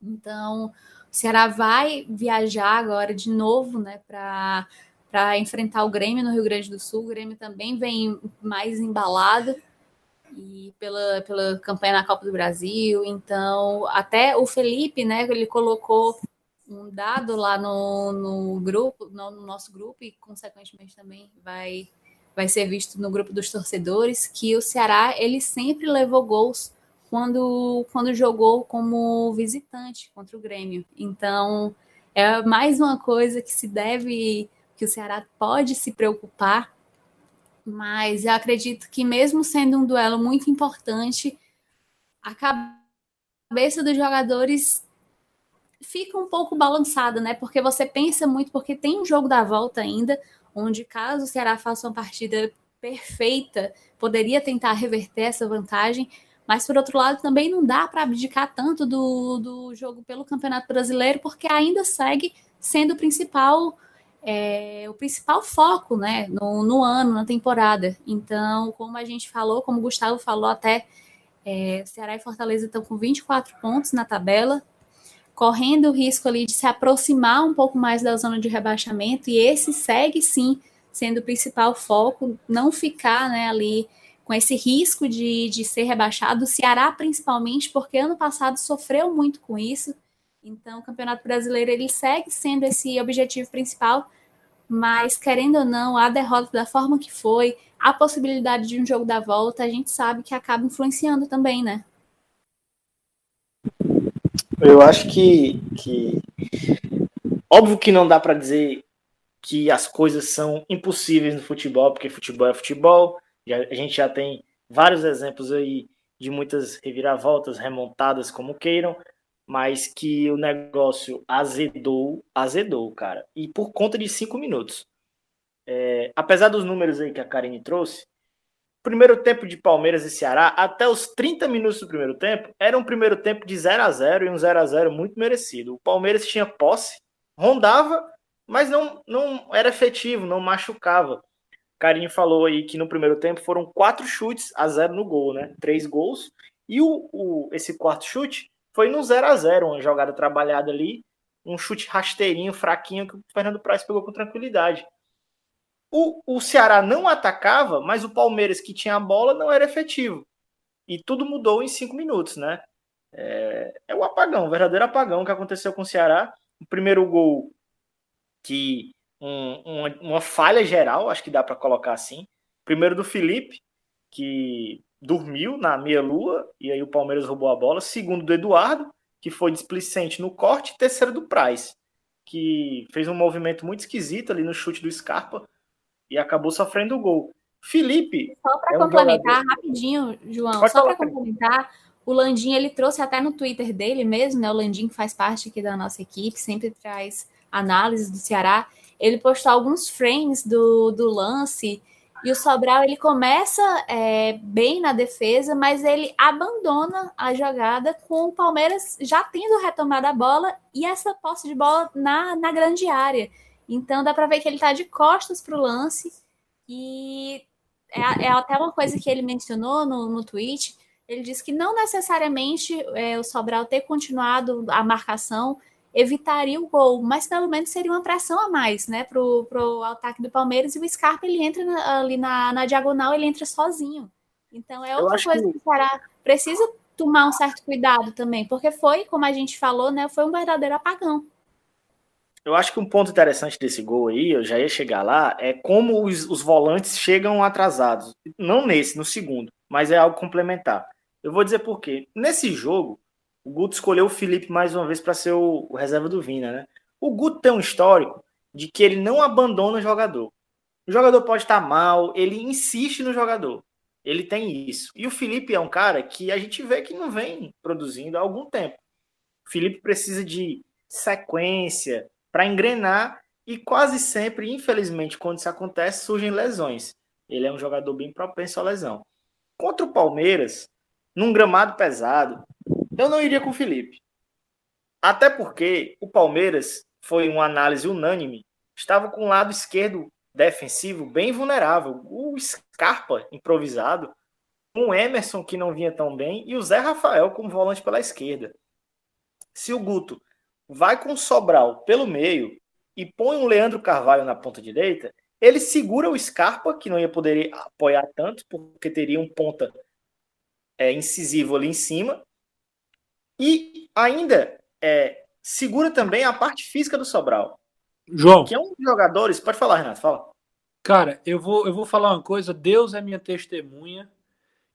Então, o Ceará vai viajar agora de novo, né, para para enfrentar o Grêmio no Rio Grande do Sul. O Grêmio também vem mais embalado e pela, pela campanha na Copa do Brasil. Então, até o Felipe, né, ele colocou um dado lá no, no grupo, no, no nosso grupo, e consequentemente também vai vai ser visto no grupo dos torcedores, que o Ceará ele sempre levou gols quando, quando jogou como visitante contra o Grêmio. Então, é mais uma coisa que se deve, que o Ceará pode se preocupar, mas eu acredito que mesmo sendo um duelo muito importante, a cabeça dos jogadores fica um pouco balançada, né? Porque você pensa muito, porque tem um jogo da volta ainda, onde caso o Ceará faça uma partida perfeita, poderia tentar reverter essa vantagem, mas por outro lado também não dá para abdicar tanto do, do jogo pelo Campeonato Brasileiro, porque ainda segue sendo o principal é, o principal foco né, no, no, ano, na temporada. Então, como a gente falou, como o Gustavo falou até, é, Ceará e Fortaleza estão com 24 pontos na tabela, correndo o risco ali de se aproximar um pouco mais da zona de rebaixamento, e esse segue sim sendo o principal foco, não ficar né, ali com esse risco de, de ser rebaixado, o Ceará principalmente, porque ano passado sofreu muito com isso, então o Campeonato Brasileiro ele segue sendo esse objetivo principal, mas querendo ou não, a derrota da forma que foi, a possibilidade de um jogo da volta, a gente sabe que acaba influenciando também, né? Eu acho que, que óbvio que não dá para dizer que as coisas são impossíveis no futebol, porque futebol é futebol. a gente já tem vários exemplos aí de muitas reviravoltas, remontadas, como queiram, mas que o negócio azedou, azedou, cara. E por conta de cinco minutos. É, apesar dos números aí que a Karine trouxe, primeiro tempo de Palmeiras e Ceará, até os 30 minutos do primeiro tempo, era um primeiro tempo de 0 a 0 e um 0 a 0 muito merecido. O Palmeiras tinha posse, rondava, mas não, não era efetivo, não machucava. Carinho falou aí que no primeiro tempo foram quatro chutes a zero no gol, né? Três gols. E o, o esse quarto chute foi no 0 a 0 uma jogada trabalhada ali, um chute rasteirinho, fraquinho, que o Fernando Praz pegou com tranquilidade. O, o Ceará não atacava, mas o Palmeiras, que tinha a bola, não era efetivo. E tudo mudou em cinco minutos, né? É, é o apagão, o verdadeiro apagão que aconteceu com o Ceará. O primeiro gol, que um, uma, uma falha geral, acho que dá para colocar assim. Primeiro do Felipe, que dormiu na meia-lua e aí o Palmeiras roubou a bola. Segundo do Eduardo, que foi displicente no corte. Terceiro do Praz, que fez um movimento muito esquisito ali no chute do Scarpa e acabou sofrendo o gol. Felipe. Só para é um complementar, jogador... rapidinho, João, Pode só para complementar, o Landim ele trouxe até no Twitter dele mesmo, né? O Landim faz parte aqui da nossa equipe, sempre traz análises do Ceará. Ele postou alguns frames do, do lance e o Sobral ele começa é, bem na defesa, mas ele abandona a jogada com o Palmeiras já tendo retomado a bola e essa posse de bola na, na grande área. Então dá para ver que ele está de costas para o lance e é, é, até uma coisa que ele mencionou no, no tweet. Ele disse que não necessariamente é, o Sobral ter continuado a marcação evitaria o gol, mas pelo menos seria uma pressão a mais, né, pro, pro ataque do Palmeiras, e o Scarpa, ele entra na, ali na, na diagonal, ele entra sozinho. Então é outra coisa que... que o Ceará precisa tomar um certo cuidado também, porque foi, como a gente falou, né, foi um verdadeiro apagão. Eu acho que um ponto interessante desse gol aí, eu já ia chegar lá, é como os, os volantes chegam atrasados. Não nesse, no segundo, mas é algo complementar. Eu vou dizer por quê. Nesse jogo, o Guto escolheu o Felipe mais uma vez para ser o, reserva do Vina, né? O Guto tem um histórico de que ele não abandona o jogador. O jogador pode estar mal, ele insiste no jogador. Ele tem isso. E o Felipe é um cara que a gente vê que não vem produzindo há algum tempo. O Felipe precisa de sequência para engrenar e quase sempre, infelizmente, quando isso acontece, surgem lesões. Ele é um jogador bem propenso à lesão. Contra o Palmeiras, num gramado pesado, eu não iria com o Felipe. Até porque o Palmeiras foi uma análise unânime, estava com o lado esquerdo defensivo bem vulnerável. O Scarpa improvisado, um Emerson que não vinha tão bem e o Zé Rafael como volante pela esquerda. Se o Guto vai com o Sobral pelo meio e põe o Leandro Carvalho na ponta direita, ele segura o Scarpa, que não ia poder apoiar tanto, porque teria um ponta é, incisivo ali em cima, e ainda é, segura também a parte física do Sobral. João. Que é um dos jogadores. Pode falar, Renato, fala. Cara, eu vou, eu vou falar uma coisa. Deus é minha testemunha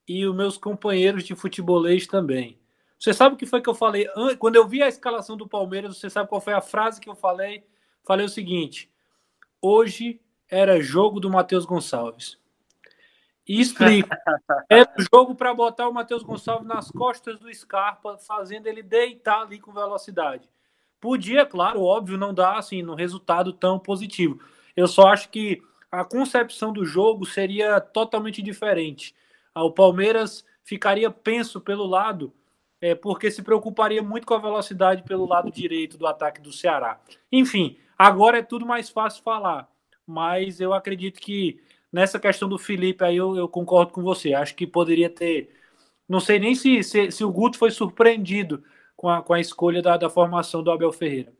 e os meus companheiros de futebolês também. Você sabe o que foi que eu falei? Quando eu vi a escalação do Palmeiras, você sabe qual foi a frase que eu falei? Falei o seguinte: hoje era jogo do Matheus Gonçalves. E explico. Era o jogo para botar o Matheus Gonçalves nas costas do Scarpa, fazendo ele deitar ali com velocidade. Podia, claro, óbvio, não dar assim no resultado tão positivo. Eu só acho que a concepção do jogo seria totalmente diferente. Ah, o Palmeiras ficaria penso pelo lado, é, porque se preocuparia muito com a velocidade pelo lado direito do ataque do Ceará. Enfim, agora é tudo mais fácil falar, mas eu acredito que nessa questão do Felipe aí eu, eu, concordo com você. Acho que poderia ter. Não sei nem se, se, se o Guto foi surpreendido com a, com a escolha da, da formação do Abel Ferreira.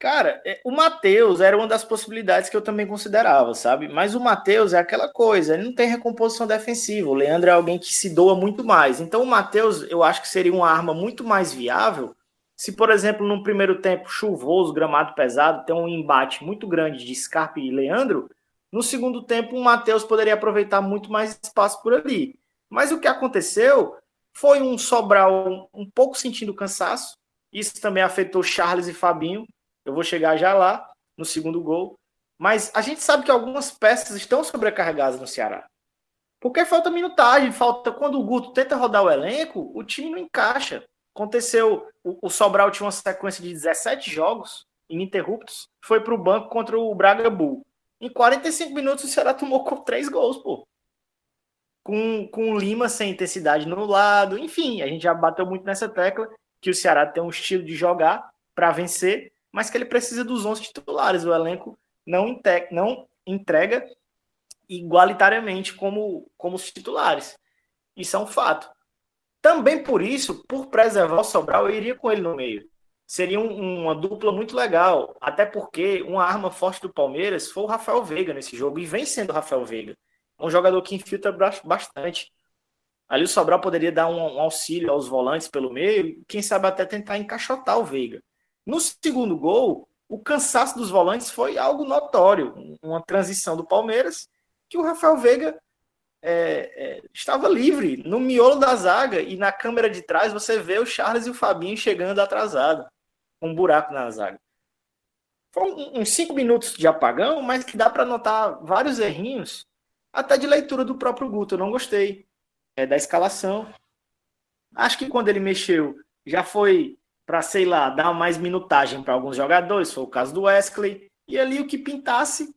Cara, é, o Matheus era uma das possibilidades que eu também considerava, sabe? Mas o Matheus é aquela coisa, ele não tem recomposição defensiva. O Leandro é alguém que se doa muito mais. Então o Matheus, eu acho que seria uma arma muito mais viável Se, por exemplo, no primeiro tempo chuvoso, gramado pesado, tem um embate muito grande de Scarpa e Leandro, no segundo tempo o Matheus poderia aproveitar muito mais espaço por ali. Mas o que aconteceu foi um Sobral um pouco sentindo cansaço. Isso também afetou Charles e Fabinho. Eu vou chegar já lá no segundo gol. Mas a gente sabe que algumas peças estão sobrecarregadas no Ceará. Porque falta minutagem, falta. Quando o Guto tenta rodar o elenco, o time não encaixa. Aconteceu, o, o Sobral tinha uma sequência de 17 jogos ininterruptos, foi para o banco contra o Braga Bull. Em 45 minutos o Ceará tomou três gols, pô. Com, com o Lima sem intensidade no lado, enfim, a gente já bateu muito nessa tecla que o Ceará tem um estilo de jogar para vencer, mas que ele precisa dos 11 titulares. O elenco não, não entrega igualitariamente como, como os titulares. Isso é um fato. Também por isso, por preservar o Sobral, eu iria com ele no meio. Seria um, uma dupla muito legal, até porque uma arma forte do Palmeiras foi o Rafael Veiga nesse jogo, e vem sendo o Rafael Veiga. Um jogador que infiltra bastante. Ali o Sobral poderia dar um, um auxílio aos volantes pelo meio, e quem sabe até tentar encaixotar o Veiga. No segundo gol, o cansaço dos volantes foi algo notório, uma transição do Palmeiras, que o Rafael Veiga é, é, estava livre no miolo da zaga e na câmera de trás você vê o Charles e o Fabinho chegando atrasado, um buraco na zaga. Foram uns cinco minutos de apagão, mas que dá para notar vários errinhos, até de leitura do próprio Guto. Eu não gostei é, da escalação. Acho que quando ele mexeu, já foi para, sei lá, dar mais minutagem para alguns jogadores, foi o caso do Wesley, e ali o que pintasse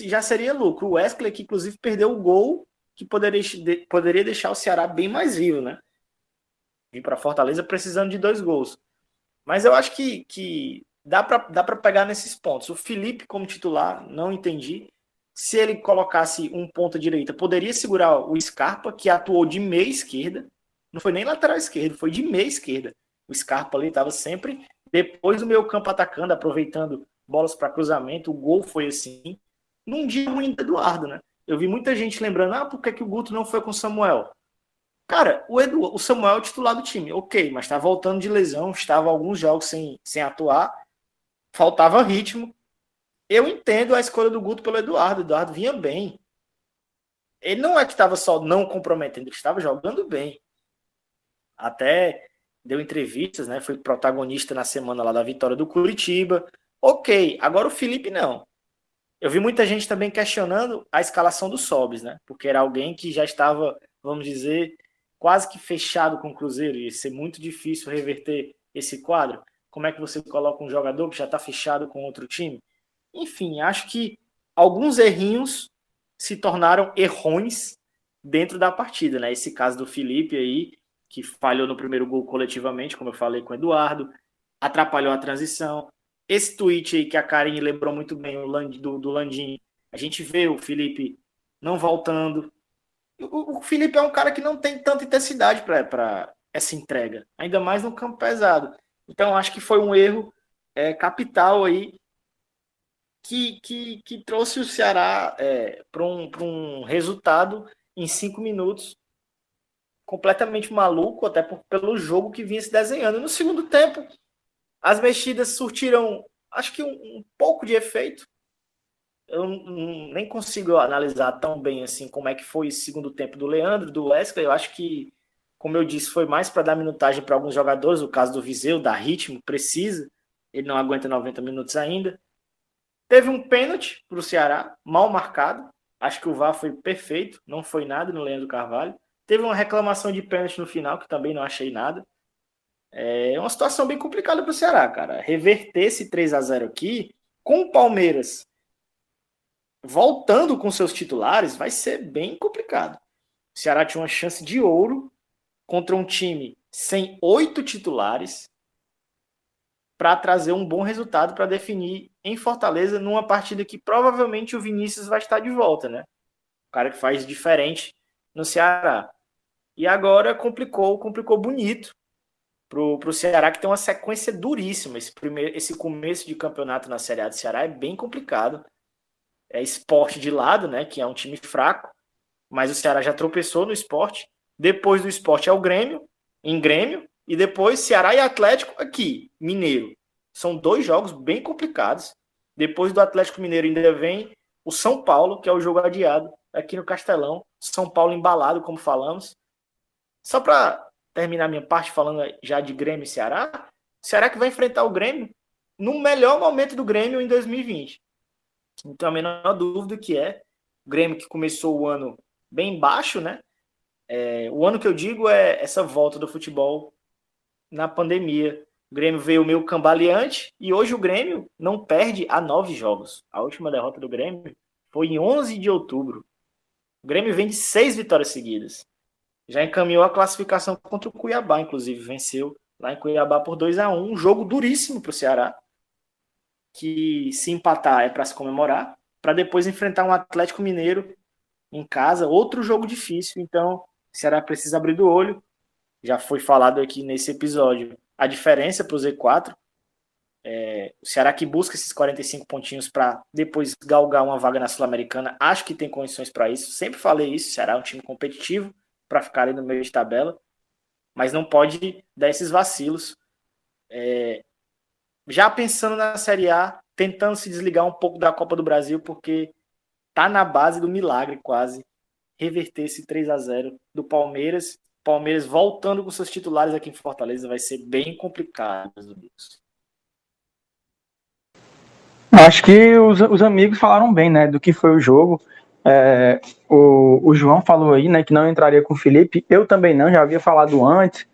já seria lucro. O Wesley, que inclusive perdeu o gol que poderia, poderia deixar o Ceará bem mais vivo, né? Vir para Fortaleza precisando de dois gols. Mas eu acho que, que dá para dá pegar nesses pontos. O Felipe, como titular, não entendi. Se ele colocasse um ponta direita, poderia segurar o Scarpa, que atuou de meia esquerda. Não foi nem lateral esquerdo, foi de meia esquerda. O Scarpa ali estava sempre depois do meio campo atacando, aproveitando bolas para cruzamento. O gol foi assim. Num dia ruim do Eduardo, né? Eu vi muita gente lembrando, ah, por que, que o Guto não foi com o Samuel? Cara, o, Edu, o Samuel é o titular do time, ok, mas está voltando de lesão, estava alguns jogos sem, sem atuar, faltava ritmo. Eu entendo a escolha do Guto pelo Eduardo, o Eduardo vinha bem. Ele não é que estava só não comprometendo, ele estava jogando bem. Até deu entrevistas, né? Foi protagonista na semana lá da vitória do Curitiba. Ok, agora o Felipe não. Eu vi muita gente também questionando a escalação do Sobis, né? Porque era alguém que já estava, vamos dizer, quase que fechado com o Cruzeiro. Ia ser muito difícil reverter esse quadro. Como é que você coloca um jogador que já está fechado com outro time? Enfim, acho que alguns errinhos se tornaram errões dentro da partida, né? Esse caso do Felipe aí, que falhou no primeiro gol coletivamente, como eu falei com o Eduardo, atrapalhou a transição, esse tweet aí que a Karine lembrou muito bem do, do Landim, a gente vê o Felipe não voltando. O, Felipe é um cara que não tem tanta intensidade para essa entrega, ainda mais no campo pesado. Então acho que foi um erro é, capital aí que, que, que trouxe o Ceará é, para um, um resultado em cinco minutos completamente maluco, até por, pelo jogo que vinha se desenhando. No segundo tempo, as mexidas surtiram, acho que um, um pouco de efeito. Eu nem consigo analisar tão bem assim como é que foi o segundo tempo do Leandro, do Wesley. Eu acho que, como eu disse, foi mais para dar minutagem para alguns jogadores. O caso do Viseu, dar ritmo, precisa. Ele não aguenta 90 minutos ainda. Teve um pênalti para o Ceará, mal marcado. Acho que o VAR foi perfeito, não foi nada no Leandro Carvalho. Teve uma reclamação de pênalti no final, que também não achei nada. É uma situação bem complicada para o Ceará, cara. Reverter esse 3 a 0 aqui com o Palmeiras voltando com seus titulares vai ser bem complicado. O Ceará tinha uma chance de ouro contra um time sem oito titulares para trazer um bom resultado para definir em Fortaleza numa partida que provavelmente o Vinícius vai estar de volta, né? O cara que faz diferente no Ceará. E agora complicou, complicou bonito pro, pro Ceará, que tem uma sequência duríssima. Esse, primeiro, esse começo de campeonato na Série A do Ceará é bem complicado. É esporte de lado, né? Que é um time fraco, mas o Ceará já tropeçou no esporte. Depois do esporte é o Grêmio, em Grêmio, E depois Ceará e Atlético aqui, Mineiro. São dois jogos bem complicados. Depois do Atlético Mineiro ainda vem o São Paulo, que é o jogo adiado aqui no Castelão. São Paulo embalado, como falamos. Só para terminar minha parte falando já de Grêmio e Ceará, Ceará que vai enfrentar o Grêmio no melhor momento do Grêmio em 2020. Então a menor dúvida que é o Grêmio que começou o ano bem baixo, né? É, o ano que eu digo é essa volta do futebol na pandemia. O Grêmio veio meio cambaleante e hoje o Grêmio não perde a nove jogos. A última derrota do Grêmio foi em 11 de outubro. O Grêmio vem de seis vitórias seguidas. Já encaminhou a classificação contra o Cuiabá, inclusive venceu lá em Cuiabá por 2 a 1 um jogo duríssimo para o Ceará, que se empatar é para se comemorar, para depois enfrentar um Atlético Mineiro em casa, outro jogo difícil. Então, o Ceará precisa abrir do olho. Já foi falado aqui nesse episódio a diferença para o Z4. É, o Ceará que busca esses 45 pontinhos para depois galgar uma vaga na Sul-Americana, acho que tem condições para isso. Sempre falei isso. O Ceará é um time competitivo para ficar ali no meio de tabela, mas não pode dar esses vacilos. É, já pensando na Série A, tentando se desligar um pouco da Copa do Brasil, porque tá na base do milagre quase reverter esse 3 a 0 do Palmeiras. Palmeiras voltando com seus titulares aqui em Fortaleza vai ser bem complicado, meus amigos. Acho que os, os amigos falaram bem, né, do que foi o jogo. É, o, o João falou aí, né, que não entraria com o Felipe. Eu também não, já havia falado antes.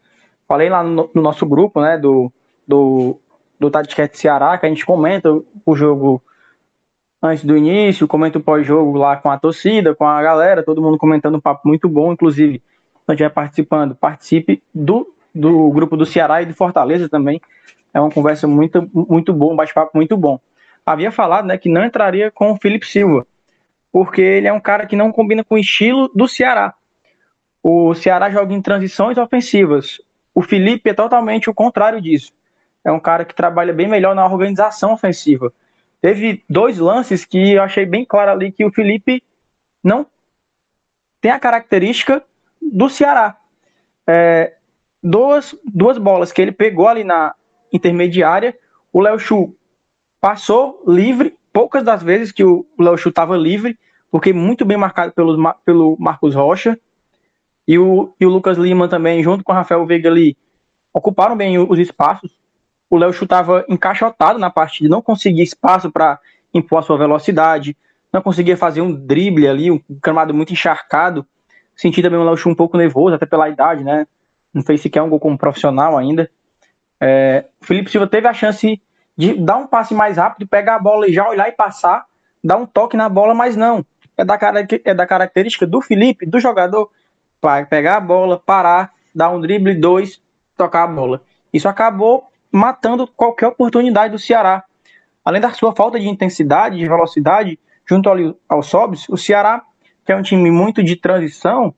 Falei lá no, no nosso grupo, né, do, do, do Tadcat Ceará, que a gente comenta o jogo antes do início, comenta o pós-jogo lá com a torcida, com a galera, todo mundo comentando um papo muito bom, inclusive, quando estiver participando, participe do, do grupo do Ceará e do Fortaleza também. É uma conversa muito, muito bom, um bate-papo muito bom. Havia falado né, que não entraria com o Felipe Silva, porque ele é um cara que não combina com o estilo do Ceará. O Ceará joga em transições ofensivas. O Felipe é totalmente o contrário disso. É um cara que trabalha bem melhor na organização ofensiva. Teve dois lances que eu achei bem claro ali que o Felipe não tem a característica do Ceará. É, duas, duas bolas que ele pegou ali na intermediária, o Léo Chu passou livre, poucas das vezes que o Léo Chu estava livre, porque muito bem marcado pelo, pelo Marcos Rocha. E o, e o Lucas Lima também, junto com o Rafael Veiga ali, ocuparam bem os espaços. O Léo estava encaixotado na partida, não conseguia espaço para impor a sua velocidade, não conseguia fazer um drible ali, um gramado muito encharcado. Senti também o Léo um pouco nervoso, até pela idade, né? Não fez sequer um gol como profissional ainda. É, o Felipe Silva teve a chance de dar um passe mais rápido, pegar a bola e já olhar e passar, dar um toque na bola, mas não. É da, é da característica do Felipe, do jogador, para pegar a bola, parar, dar um drible, dois, tocar a bola. Isso acabou matando qualquer oportunidade do Ceará. Além da sua falta de intensidade, de velocidade, junto ao, ao Sobs, o Ceará, que é um time muito de transição,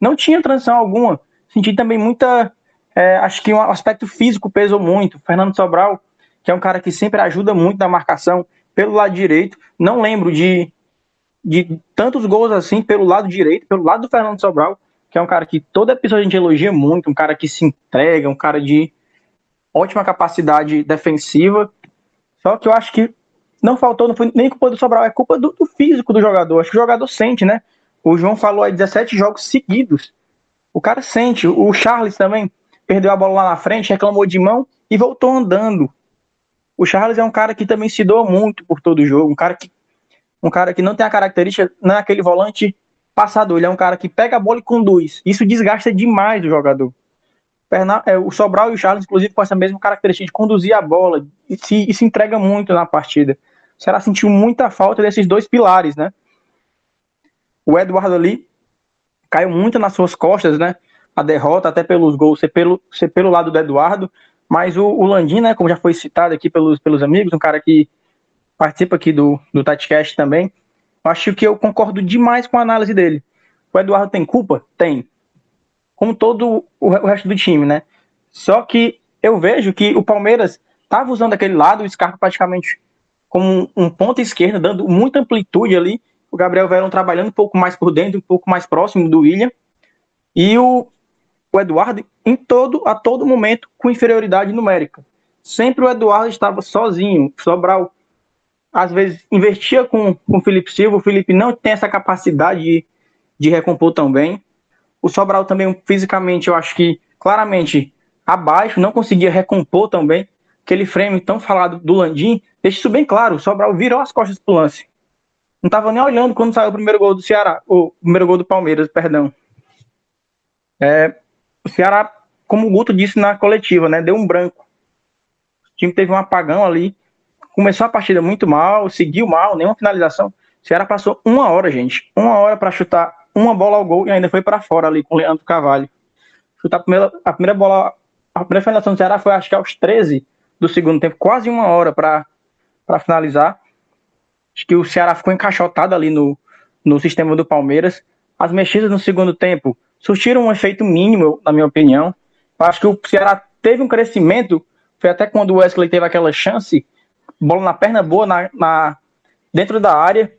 não tinha transição alguma. Senti também muita. É, acho que o um aspecto físico pesou muito. Fernando Sobral que é um cara que sempre ajuda muito na marcação pelo lado direito. Não lembro de, de tantos gols assim pelo lado direito, pelo lado do Fernando Sobral, que é um cara que todo episódio a gente elogia muito, um cara que se entrega, um cara de ótima capacidade defensiva. Só que eu acho que não faltou, não foi nem culpa do Sobral, é culpa do, do físico do jogador. Acho que o jogador sente, né? O João falou aí 17 jogos seguidos. O cara sente. O Charles também perdeu a bola lá na frente, reclamou de mão e voltou andando. O Charles é um cara que também se doa muito por todo o jogo, um cara que, um cara que não tem a característica, não é aquele volante passador, ele é um cara que pega a bola e conduz. Isso desgasta demais o jogador. É, o Sobral e o Charles, inclusive, com essa mesma característica de conduzir a bola e se, e se entrega muito na partida. O Ceará sentiu muita falta desses dois pilares, né? O Eduardo ali caiu muito nas suas costas, né? A derrota, até pelos gols, ser pelo, ser pelo lado do Eduardo, mas o, o Landim, né, como já foi citado aqui pelos, pelos amigos, um cara que participa aqui do, do TatiCast também, acho que eu concordo demais com a análise dele. O Eduardo tem culpa? Tem. Como todo o, resto do time, né? Só que eu vejo que o Palmeiras estava usando aquele lado, o Scarpa praticamente como um, um ponto esquerda, dando muita amplitude ali. O Gabriel Verão trabalhando um pouco mais por dentro, um pouco mais próximo do William. E o, o Eduardo em todo a todo momento com inferioridade numérica. Sempre o Eduardo estava sozinho. Sobral às vezes investia com, com o Felipe Silva, o Felipe não tem essa capacidade de, de recompor tão bem. O Sobral também, fisicamente, eu acho que claramente abaixo, não conseguia recompor também. Aquele frame tão falado do Landim, deixa isso bem claro. O Sobral virou as costas pro lance. Não estava nem olhando quando saiu o primeiro gol do Ceará, o primeiro gol do Palmeiras, perdão. É, o Ceará, como o Guto disse na coletiva, né, deu um branco. O time teve um apagão ali, começou a partida muito mal, seguiu mal, nenhuma finalização. O Ceará passou uma hora, gente, uma hora para chutar uma bola ao gol e ainda foi para fora ali com o Leandro Carvalho. Chutar a primeira, a primeira bola, a primeira finalização do Ceará foi acho que aos 13 do segundo tempo, quase uma hora para finalizar. Acho que o Ceará ficou encaixotado ali no, no sistema do Palmeiras. As mexidas no segundo tempo surtiram um efeito mínimo, na minha opinião. Acho que o Ceará teve um crescimento, foi até quando o Wesley teve aquela chance, bola na perna boa, na, na dentro da área,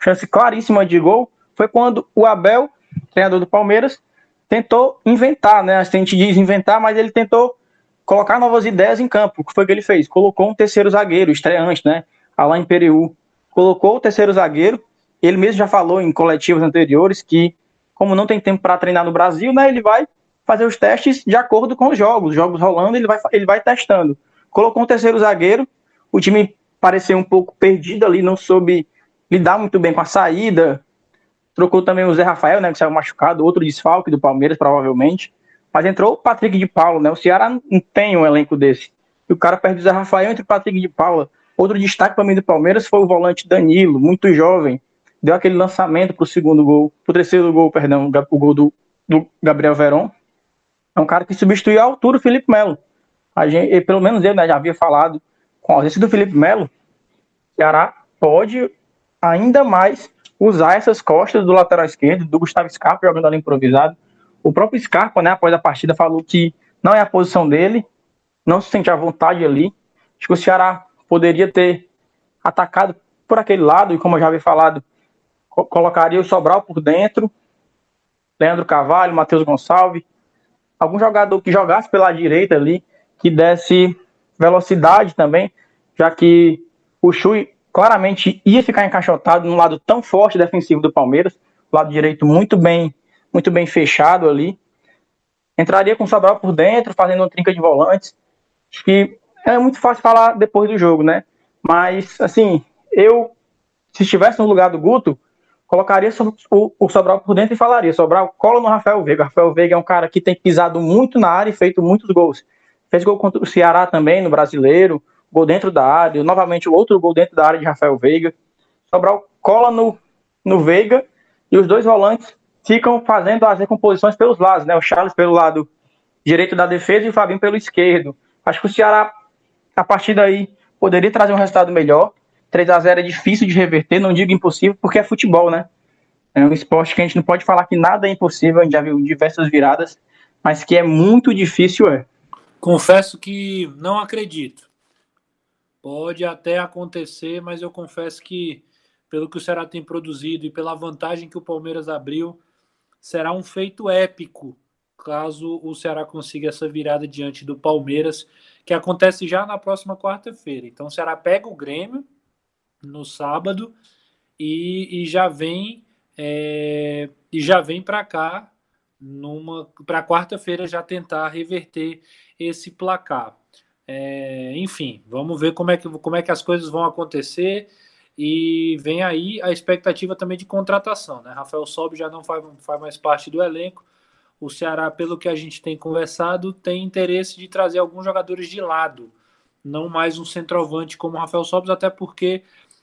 chance claríssima de gol. Foi quando o Abel, treinador do Palmeiras, tentou inventar, né? A gente diz inventar, mas ele tentou colocar novas ideias em campo. O que foi que ele fez? Colocou um terceiro zagueiro, estreante, né? Alain Periú. Colocou o terceiro zagueiro. Ele mesmo já falou em coletivos anteriores que como não tem tempo para treinar no Brasil, né, ele vai fazer os testes de acordo com os jogos. Os jogos rolando, ele vai, ele vai testando. Colocou um terceiro zagueiro, o time pareceu um pouco perdido ali, não soube lidar muito bem com a saída. Trocou também o Zé Rafael, né, que saiu machucado, outro desfalque do Palmeiras, provavelmente. Mas entrou o Patrick de Paula, né? O Ceará não tem um elenco desse. E o cara perde o Zé Rafael entre o Patrick de Paula. Outro destaque para mim do Palmeiras foi o volante Danilo, muito jovem, deu aquele lançamento para o segundo gol, para o terceiro gol, perdão, o gol do, do Gabriel Veron. É um cara que substituiu a altura o Felipe Melo. A gente, pelo menos eu né, já havia falado, com a ausência do Felipe Melo, Ceará pode ainda mais usar essas costas do lateral esquerdo, do Gustavo Scarpa jogando ali improvisado. O próprio Scarpa, né, após a partida, falou que não é a posição dele, não se sente à vontade ali. Acho que o Ceará poderia ter atacado por aquele lado, e como eu já havia falado, colocaria o Sobral por dentro, Leandro Carvalho, Matheus Gonçalves, algum jogador que jogasse pela direita ali, que desse velocidade também, já que o Chui claramente ia ficar encaixotado no lado tão forte defensivo do Palmeiras, lado direito muito bem, muito bem fechado ali. Entraria com o Sobral por dentro, fazendo uma trinca de volantes. Acho que é muito fácil falar depois do jogo, né? Mas, assim, eu, se estivesse no lugar do Guto, colocaria o, Sobral por dentro e falaria: Sobral, cola no Rafael Veiga. Rafael Veiga é um cara que tem pisado muito na área e feito muitos gols. Fez gol contra o Ceará também, no brasileiro, gol dentro da área, novamente o outro gol dentro da área de Rafael Veiga. Sobral cola no, no Veiga e os dois volantes ficam fazendo as recomposições pelos lados, né? O Charles pelo lado direito da defesa e o Fabinho pelo esquerdo. Acho que o Ceará, a partir daí, poderia trazer um resultado melhor. 3 a 0 é difícil de reverter, não digo impossível, porque é futebol, né? É um esporte que a gente não pode falar que nada é impossível, a gente já viu diversas viradas, mas que é muito difícil, é. Confesso que não acredito. Pode até acontecer, mas eu confesso que, pelo que o Ceará tem produzido e pela vantagem que o Palmeiras abriu, será um feito épico caso o Ceará consiga essa virada diante do Palmeiras, que acontece já na próxima quarta-feira. Então o Ceará pega o Grêmio, no sábado e, e já vem é, e já vem para cá numa para quarta-feira já tentar reverter esse placar. É, enfim, vamos ver como é, que, como é que as coisas vão acontecer e vem aí a expectativa também de contratação. Né? Rafael Sobe já não faz, faz mais parte do elenco. O Ceará, pelo que a gente tem conversado, tem interesse de trazer alguns jogadores de lado, não mais um centroavante como o Rafael Sobes, até porque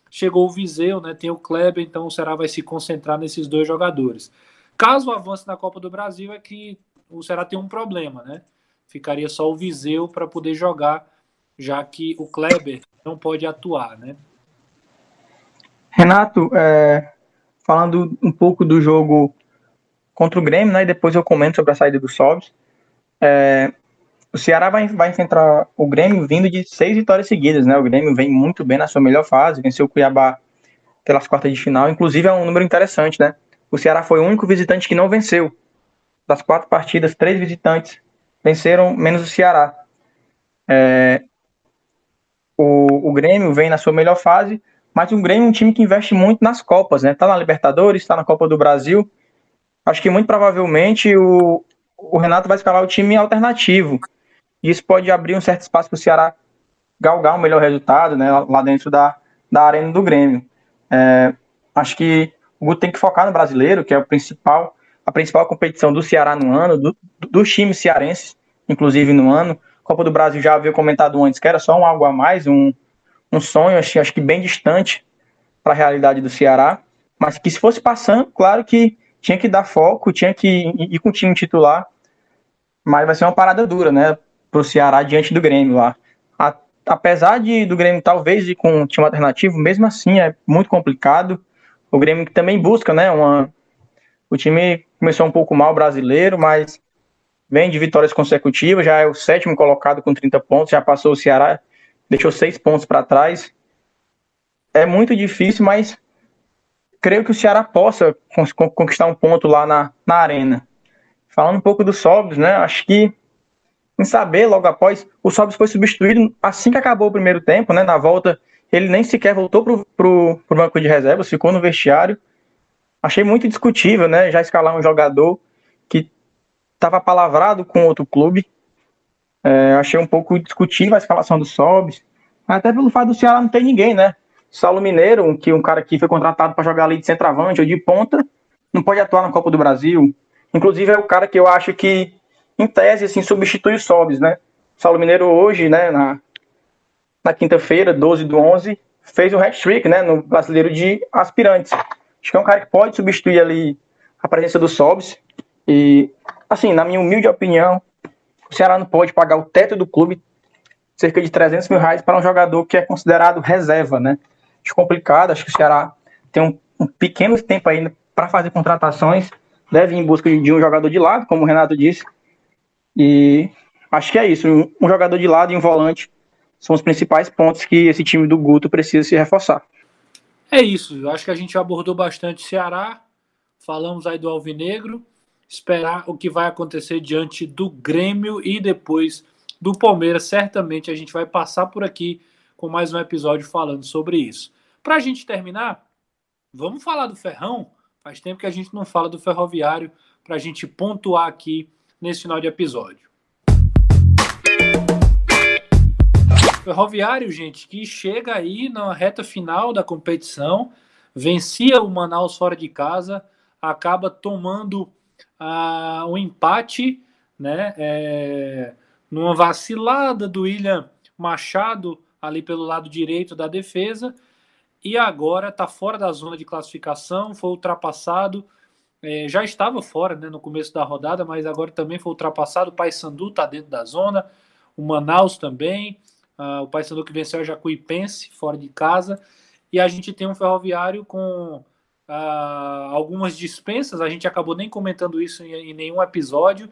chegou o Viseu, né? Tem o Kleber, então o Ceará vai se concentrar nesses dois jogadores. Caso avance na Copa do Brasil, é que o Ceará tem um problema, né? Ficaria só o Viseu para poder jogar, já que o Kleber não pode atuar, né? Renato, é, falando um pouco do jogo contra o Grêmio, né? E depois eu comento sobre a saída do Sobs. É, o Ceará vai, vai enfrentar o Grêmio vindo de seis vitórias seguidas, né? O Grêmio vem muito bem na sua melhor fase, venceu o Cuiabá pelas quartas de final. Inclusive é um número interessante, né? O Ceará foi o único visitante que não venceu das quatro partidas, três visitantes venceram menos o Ceará. É, o, o Grêmio vem na sua melhor fase, mas o Grêmio é um time que investe muito nas Copas, né? Tá na Libertadores, está na Copa do Brasil. Acho que muito provavelmente o, o Renato vai escalar o time alternativo. E isso pode abrir um certo espaço para o Ceará galgar um melhor resultado, né? Lá dentro da, da arena do Grêmio. É, acho que o Guto tem que focar no brasileiro, que é o principal, a principal competição do Ceará no ano, do, dos times cearenses, inclusive no ano. Copa do Brasil já havia comentado antes que era só um algo a mais, um, um sonho, acho, acho que bem distante para a realidade do Ceará, mas que se fosse passando, claro que tinha que dar foco, tinha que ir, com o time titular, mas vai ser uma parada dura, né, para o Ceará diante do Grêmio lá. A, apesar de do Grêmio talvez ir com um time alternativo, mesmo assim é muito complicado. O Grêmio também busca, né, uma... O time começou um pouco mal brasileiro, mas vem de vitórias consecutivas, já é o sétimo colocado com 30 pontos, já passou o Ceará deixou seis pontos para trás. É muito difícil, mas creio que o Ceará possa conquistar um ponto lá na, na arena. Falando um pouco do Sobs, né? Acho que em saber logo após, o Sobs foi substituído assim que acabou o primeiro tempo, né? Na volta, ele nem sequer voltou pro, pro banco de reservas, ficou no vestiário. Achei muito discutível, né? Já escalar um jogador que estava palavrado com outro clube é, achei um pouco discutível a escalação do Sobs, até pelo fato do Ceará não ter ninguém, né? Saulo Mineiro, que um cara que foi contratado para jogar ali de centroavante ou de ponta, não pode atuar na Copa do Brasil. Inclusive é o cara que eu acho que, em tese, assim, substitui o Sobs, né? Saulo Mineiro hoje, né, na, na quinta-feira, 12 do 11, fez o hat-trick, né, no brasileiro de aspirantes. Acho que é um cara que pode substituir ali a presença do Sobs. E, assim, na minha humilde opinião, o Ceará não pode pagar o teto do clube, cerca de 300 mil reais, para um jogador que é considerado reserva, né? Acho complicado, acho que o Ceará tem um, um pequeno tempo ainda para fazer contratações, deve ir em busca de um jogador de lado, como o Renato disse, e acho que é isso, um, um jogador de lado e um volante são os principais pontos que esse time do Guto precisa se reforçar. É isso, eu acho que a gente abordou bastante Ceará, falamos aí do Alvinegro, esperar o que vai acontecer diante do Grêmio e depois do Palmeiras. Certamente a gente vai passar por aqui com mais um episódio falando sobre isso. Para a gente terminar, vamos falar do Ferrão. Faz tempo que a gente não fala do Ferroviário para a gente pontuar aqui nesse final de episódio. Ferroviário, gente, que chega aí na reta final da competição, vencia o Manaus fora de casa, acaba tomando ah, um empate, né? É, numa vacilada do William Machado ali pelo lado direito da defesa e agora está fora da zona de classificação, foi ultrapassado, é, já estava fora né, no começo da rodada, mas agora também foi ultrapassado. O Paysandu está dentro da zona, o Manaus também, uh, o Paysandu que venceu o Jacuipense fora de casa, e a gente tem um ferroviário com uh, algumas dispensas, a gente acabou nem comentando isso em, em nenhum episódio,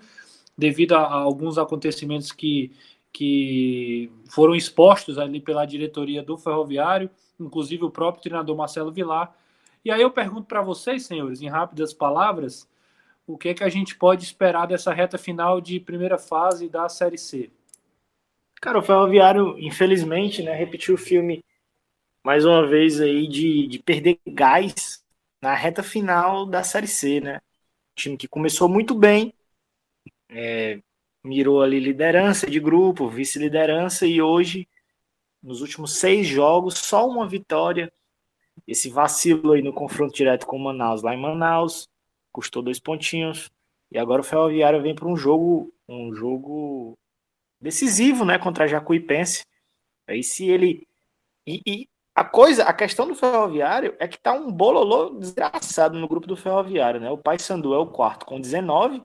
devido a, a, alguns acontecimentos que, que foram expostos ali pela diretoria do Ferroviário, inclusive o próprio treinador Marcelo Vilar. E aí eu pergunto para vocês, senhores, em rápidas palavras, o que é que a gente pode esperar dessa reta final de primeira fase da Série C? Cara, o Ferroviário, infelizmente, né, repetiu o filme mais uma vez aí de, de perder gás na reta final da Série C, né? Time que começou muito bem, é, mirou ali liderança de grupo, vice-liderança, e hoje, nos últimos seis jogos, só uma vitória. Esse vacilo aí no confronto direto com o Manaus, lá em Manaus, custou dois pontinhos. E agora o Ferroviário vem para um jogo, um jogo decisivo, né, contra a Jacuipense. Aí se ele e, e a coisa, a questão do Ferroviário é que tá um bololô desgraçado no grupo do Ferroviário, né? O Paysandu é o quarto com 19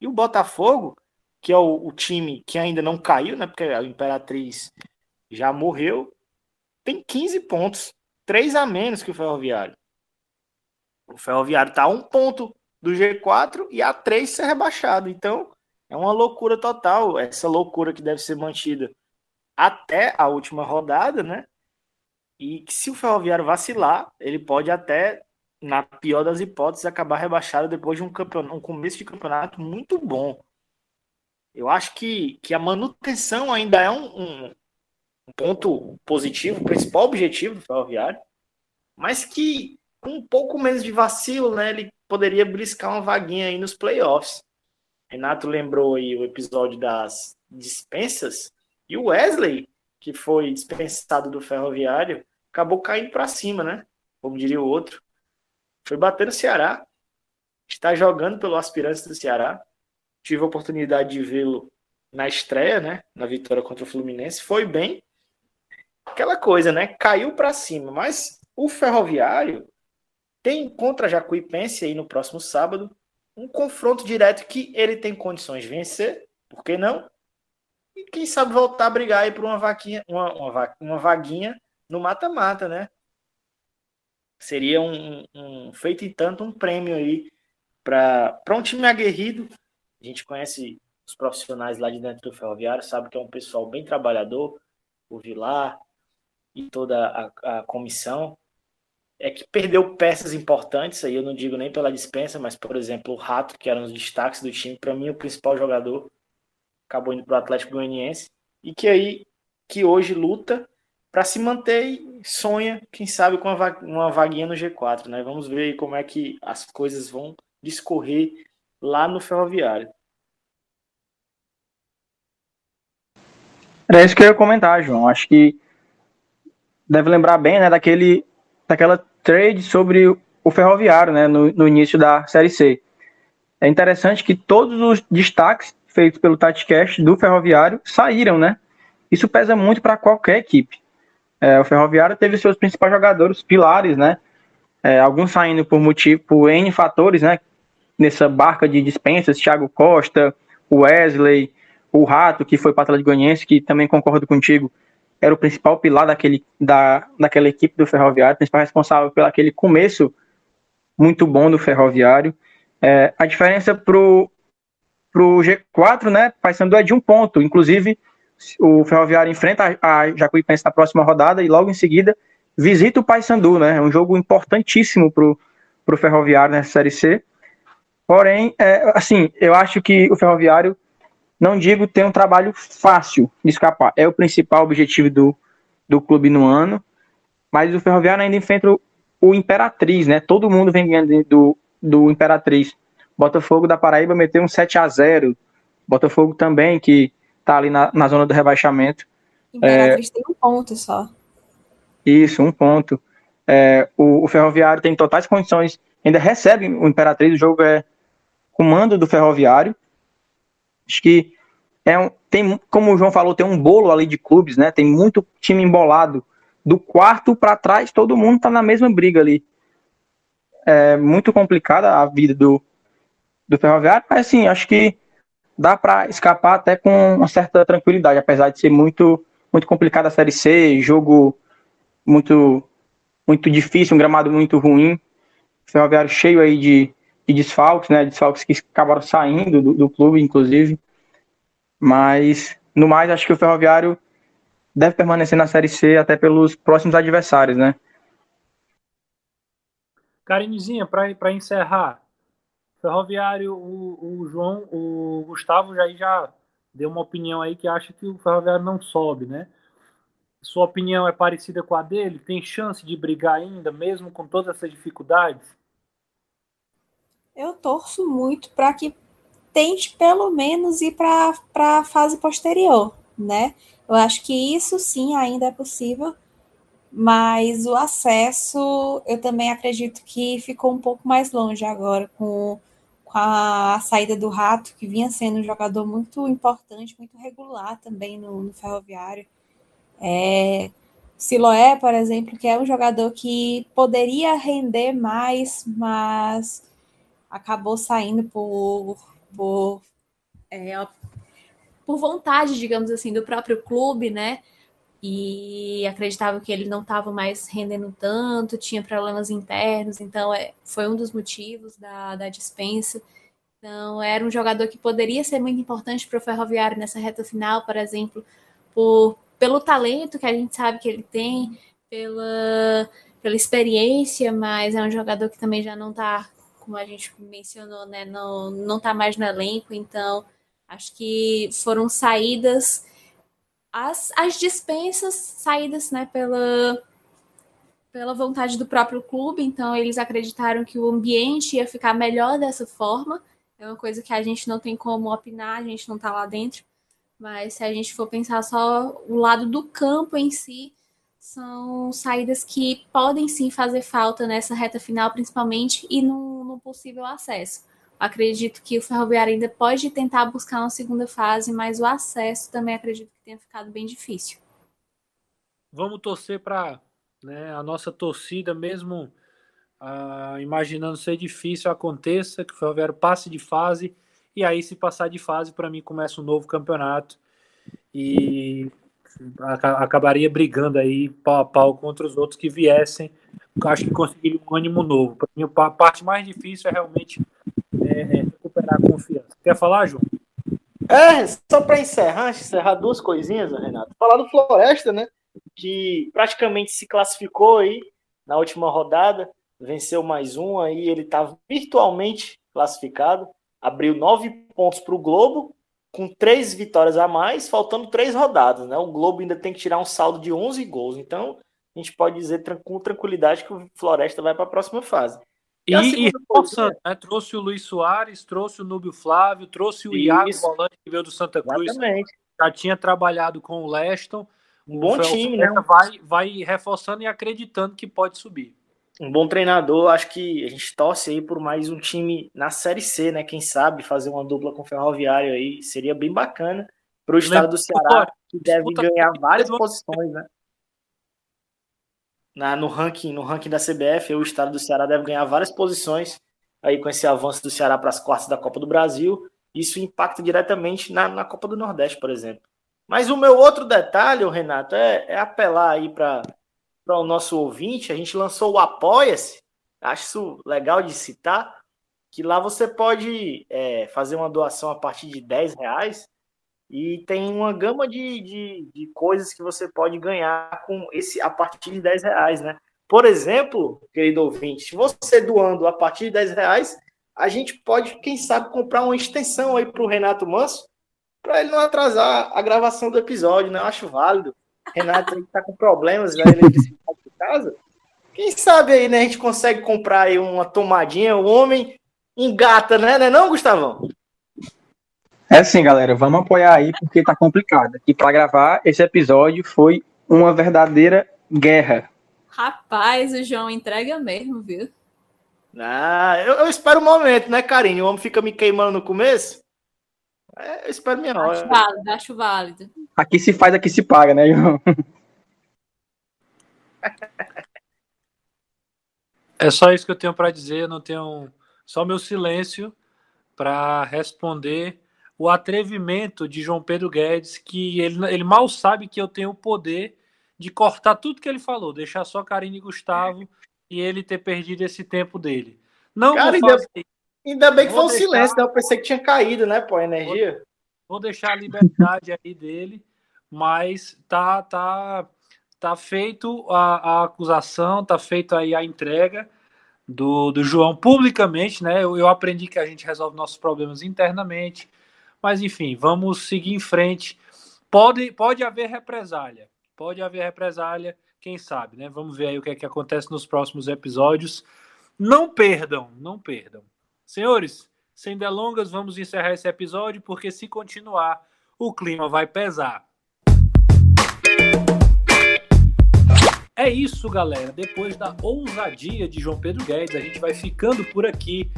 e o Botafogo, que é o, o, time que ainda não caiu, né? Porque a Imperatriz já morreu, tem 15 pontos, três a menos que o Ferroviário. O Ferroviário tá a um ponto do G4 e a três ser rebaixado. Então, é uma loucura total. Essa loucura que deve ser mantida até a última rodada, né? E que se o Ferroviário vacilar, ele pode até na pior das hipóteses, acabar rebaixado depois de um, um começo de campeonato muito bom. Eu acho que, que a manutenção ainda é um, um, um ponto positivo, o principal objetivo do Ferroviário, mas que com um pouco menos de vacilo, né, ele poderia briscar uma vaguinha aí nos playoffs. Renato lembrou aí o episódio das dispensas e o Wesley, que foi dispensado do Ferroviário, acabou caindo para cima, né? Como diria o outro. Foi bater no Ceará. Está jogando pelo aspirante do Ceará. Tive a oportunidade de vê-lo na estreia, né? Na vitória contra o Fluminense. Foi bem. Aquela coisa, né? Caiu para cima. Mas o Ferroviário tem contra Jacuipense aí no próximo sábado um confronto direto que ele tem condições de vencer. Por que não? E quem sabe voltar a brigar aí por uma vaquinha, uma, uma, uma vaguinha no mata-mata, né? Seria um, um, feito e tanto um prêmio aí para um time aguerrido. A gente conhece os profissionais lá de dentro do ferroviário, sabe que é um pessoal bem trabalhador, o Vilar e toda a, a comissão. É que perdeu peças importantes, aí eu não digo nem pela dispensa, mas por exemplo, o Rato, que era um dos destaques do time, para mim o principal jogador, acabou indo para o Atlético Goianiense, e que aí que hoje luta para se manter e sonha, quem sabe, com uma vaguinha no G4, né? Vamos ver como é que as coisas vão discorrer lá no Ferroviário. Era isso que eu ia comentar, João. Acho que deve lembrar bem, né, daquele, daquela trade sobre o Ferroviário, né, no, no início da Série C. É interessante que todos os destaques feitos pelo TatiCast do Ferroviário saíram, né? Isso pesa muito para qualquer equipe. É, o Ferroviário teve seus principais jogadores, pilares, né? É, alguns saindo por motivo, por N fatores, né? Nessa barca de dispensas, Thiago Costa, o Wesley, o Rato, que foi para o Atlético Goianiense, que também concordo contigo, era o principal pilar daquele, da, daquela equipe do Ferroviário, principal responsável pelo aquele começo muito bom do Ferroviário. É, a diferença pro, pro G4, né, Paysandu é de um ponto, inclusive o Ferroviário enfrenta a Jacuipense na próxima rodada e logo em seguida visita o Paysandu, né? É um jogo importantíssimo pro, pro Ferroviário nessa Série C. Porém, é, assim, eu acho que o Ferroviário, não digo tem um trabalho fácil de escapar, é o principal objetivo do, do clube no ano, mas o Ferroviário ainda enfrenta o, o Imperatriz, né? Todo mundo vem ganhando do, do Imperatriz. Botafogo da Paraíba meteu um 7 a 0 Botafogo também, que tá ali na, na zona do rebaixamento. Imperatriz é, tem um ponto só. Isso, um ponto. É, o, o, Ferroviário tem totais condições, ainda recebe o Imperatriz, o jogo é comando do Ferroviário. Acho que é um, tem, como o João falou, tem um bolo ali de clubes, né? Tem muito time embolado. Do quarto para trás, todo mundo tá na mesma briga ali. É muito complicada a vida do, do Ferroviário, mas assim, acho que dá para escapar até com uma certa tranquilidade, apesar de ser muito muito complicada a Série C, jogo muito muito difícil, um gramado muito ruim, Ferroviário cheio aí de, de desfalques, né, desfalques que acabaram saindo do, do clube, inclusive, mas no mais acho que o Ferroviário deve permanecer na Série C até pelos próximos adversários, né. Karinezinha, para encerrar, Ferroviário, o, o João, o Gustavo já, já deu uma opinião aí que acha que o Ferroviário não sobe, né? Sua opinião é parecida com a dele? Tem chance de brigar ainda, mesmo com todas essas dificuldades? Eu torço muito para que tente pelo menos ir para a fase posterior, né? Eu acho que isso sim ainda é possível, mas o acesso eu também acredito que ficou um pouco mais longe agora com com a saída do Rato, que vinha sendo um jogador muito importante, muito regular também no, no Ferroviário. É, Siloé, por exemplo, que é um jogador que poderia render mais, mas acabou saindo por, por, é, por vontade, digamos assim, do próprio clube, né? e acreditava que ele não estava mais rendendo tanto, tinha problemas internos, então é, foi um dos motivos da, da dispensa. Então, era um jogador que poderia ser muito importante para o Ferroviário nessa reta final, por exemplo, por, pelo talento que a gente sabe que ele tem, pela, pela experiência, mas é um jogador que também já não está, como a gente mencionou, né, não, não tá mais no elenco, então acho que foram saídas, as, as dispensas saídas né, pela, pela vontade do próprio clube, então eles acreditaram que o ambiente ia ficar melhor dessa forma. É uma coisa que a gente não tem como opinar, a gente não está lá dentro. Mas se a gente for pensar só o lado do campo em si, são saídas que podem sim fazer falta nessa reta final, principalmente, e no, no possível acesso. Acredito que o Ferroviário ainda pode tentar buscar uma segunda fase, mas o acesso também acredito que tenha ficado bem difícil. Vamos torcer para né, a nossa torcida, mesmo ah, imaginando ser difícil, aconteça, que o Ferroviário passe de fase e aí, se passar de fase, para mim começa um novo campeonato e acabaria brigando aí pau a pau contra os outros que viessem. Acho que conseguiria um ânimo novo. Para mim, a parte mais difícil é realmente é, é recuperar a confiança. Quer falar, João? É, só para encerrar, encerrar duas coisinhas, Renato. Falar do Floresta, né? Que praticamente se classificou aí na última rodada, venceu mais um aí, ele está virtualmente classificado abriu nove pontos para o Globo, com três vitórias a mais, faltando três rodadas. Né? O Globo ainda tem que tirar um saldo de 11 gols. Então, a gente pode dizer com tranquilidade que o Floresta vai para a próxima fase. E, e, e nossa, né? trouxe o Luiz Soares, trouxe o Núbio Flávio, trouxe o Isso. Iago Volante, que veio do Santa Cruz. Exatamente. Já tinha trabalhado com o Leston. Um bom time, né? Vai, vai reforçando e acreditando que pode subir um bom treinador. Acho que a gente torce aí por mais um time na Série C, né? Quem sabe fazer uma dupla com o Ferroviário aí seria bem bacana para o estado do Ceará, que deve ganhar várias posições, né? Na, no ranking no ranking da CBF, o estado do Ceará deve ganhar várias posições aí com esse avanço do Ceará para as quartas da Copa do Brasil. Isso impacta diretamente na, na Copa do Nordeste, por exemplo. Mas o meu outro detalhe, Renato, é, é apelar aí para para o nosso ouvinte, a gente lançou o Apoia-se, acho isso legal de citar, que lá você pode é, fazer uma doação a partir de 10 reais e tem uma gama de, de, de, coisas que você pode ganhar com esse a partir de 10 reais, né? Por exemplo, querido ouvinte, se você doando a partir de 10 reais, a gente pode, quem sabe, comprar uma extensão aí para o Renato Manso, para ele não atrasar a gravação do episódio, né? Eu acho válido. Renato está com problemas na eletricidade de casa. Quem sabe aí, né? A gente consegue comprar aí uma tomadinha, o homem engata, né? Não, é não Gustavão? É sim, galera. Vamos apoiar aí porque tá complicado. E para gravar esse episódio foi uma verdadeira guerra. Rapaz, o João entrega mesmo, viu? Ah, eu, eu espero o um momento, né, Karine? O homem fica me queimando no começo. É, eu espero minha hora. Acho válido, acho válido. Aqui se faz, aqui se paga, né, João? É só isso que eu tenho para dizer, eu não tenho só meu silêncio para responder o atrevimento de João Pedro Guedes, que ele, ele mal sabe que eu tenho o poder de cortar tudo que ele falou, deixar só Karine e Gustavo e ele ter perdido esse tempo dele. Não Cara, ainda, ainda, bem que foi um deixar... silêncio, né? eu pensei que tinha caído, né, pô, a energia. Vou deixar a liberdade aí dele, mas tá tá tá feito a, a acusação, tá feito aí a entrega do, do João publicamente, né? Eu, eu aprendi que a gente resolve nossos problemas internamente, mas enfim, vamos seguir em frente. Pode pode haver represália, pode haver represália, quem sabe, né? Vamos ver aí o que é que acontece nos próximos episódios. Não perdam, não perdam. Senhores, sem delongas, vamos encerrar esse episódio, porque se continuar, o clima vai pesar. É isso, galera. Depois da ousadia de João Pedro Guedes, a gente vai ficando por aqui.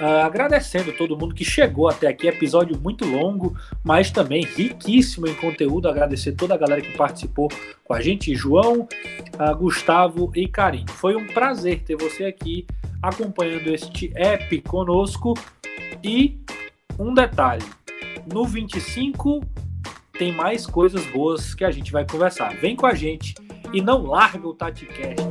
Uh, agradecendo todo mundo que chegou até aqui, episódio muito longo, mas também riquíssimo em conteúdo. Agradecer toda a galera que participou com a gente, João, uh, Gustavo e Karim. Foi um prazer ter você aqui acompanhando este app conosco. E um detalhe: no 25 tem mais coisas boas que a gente vai conversar. Vem com a gente e não larga o TatiCast.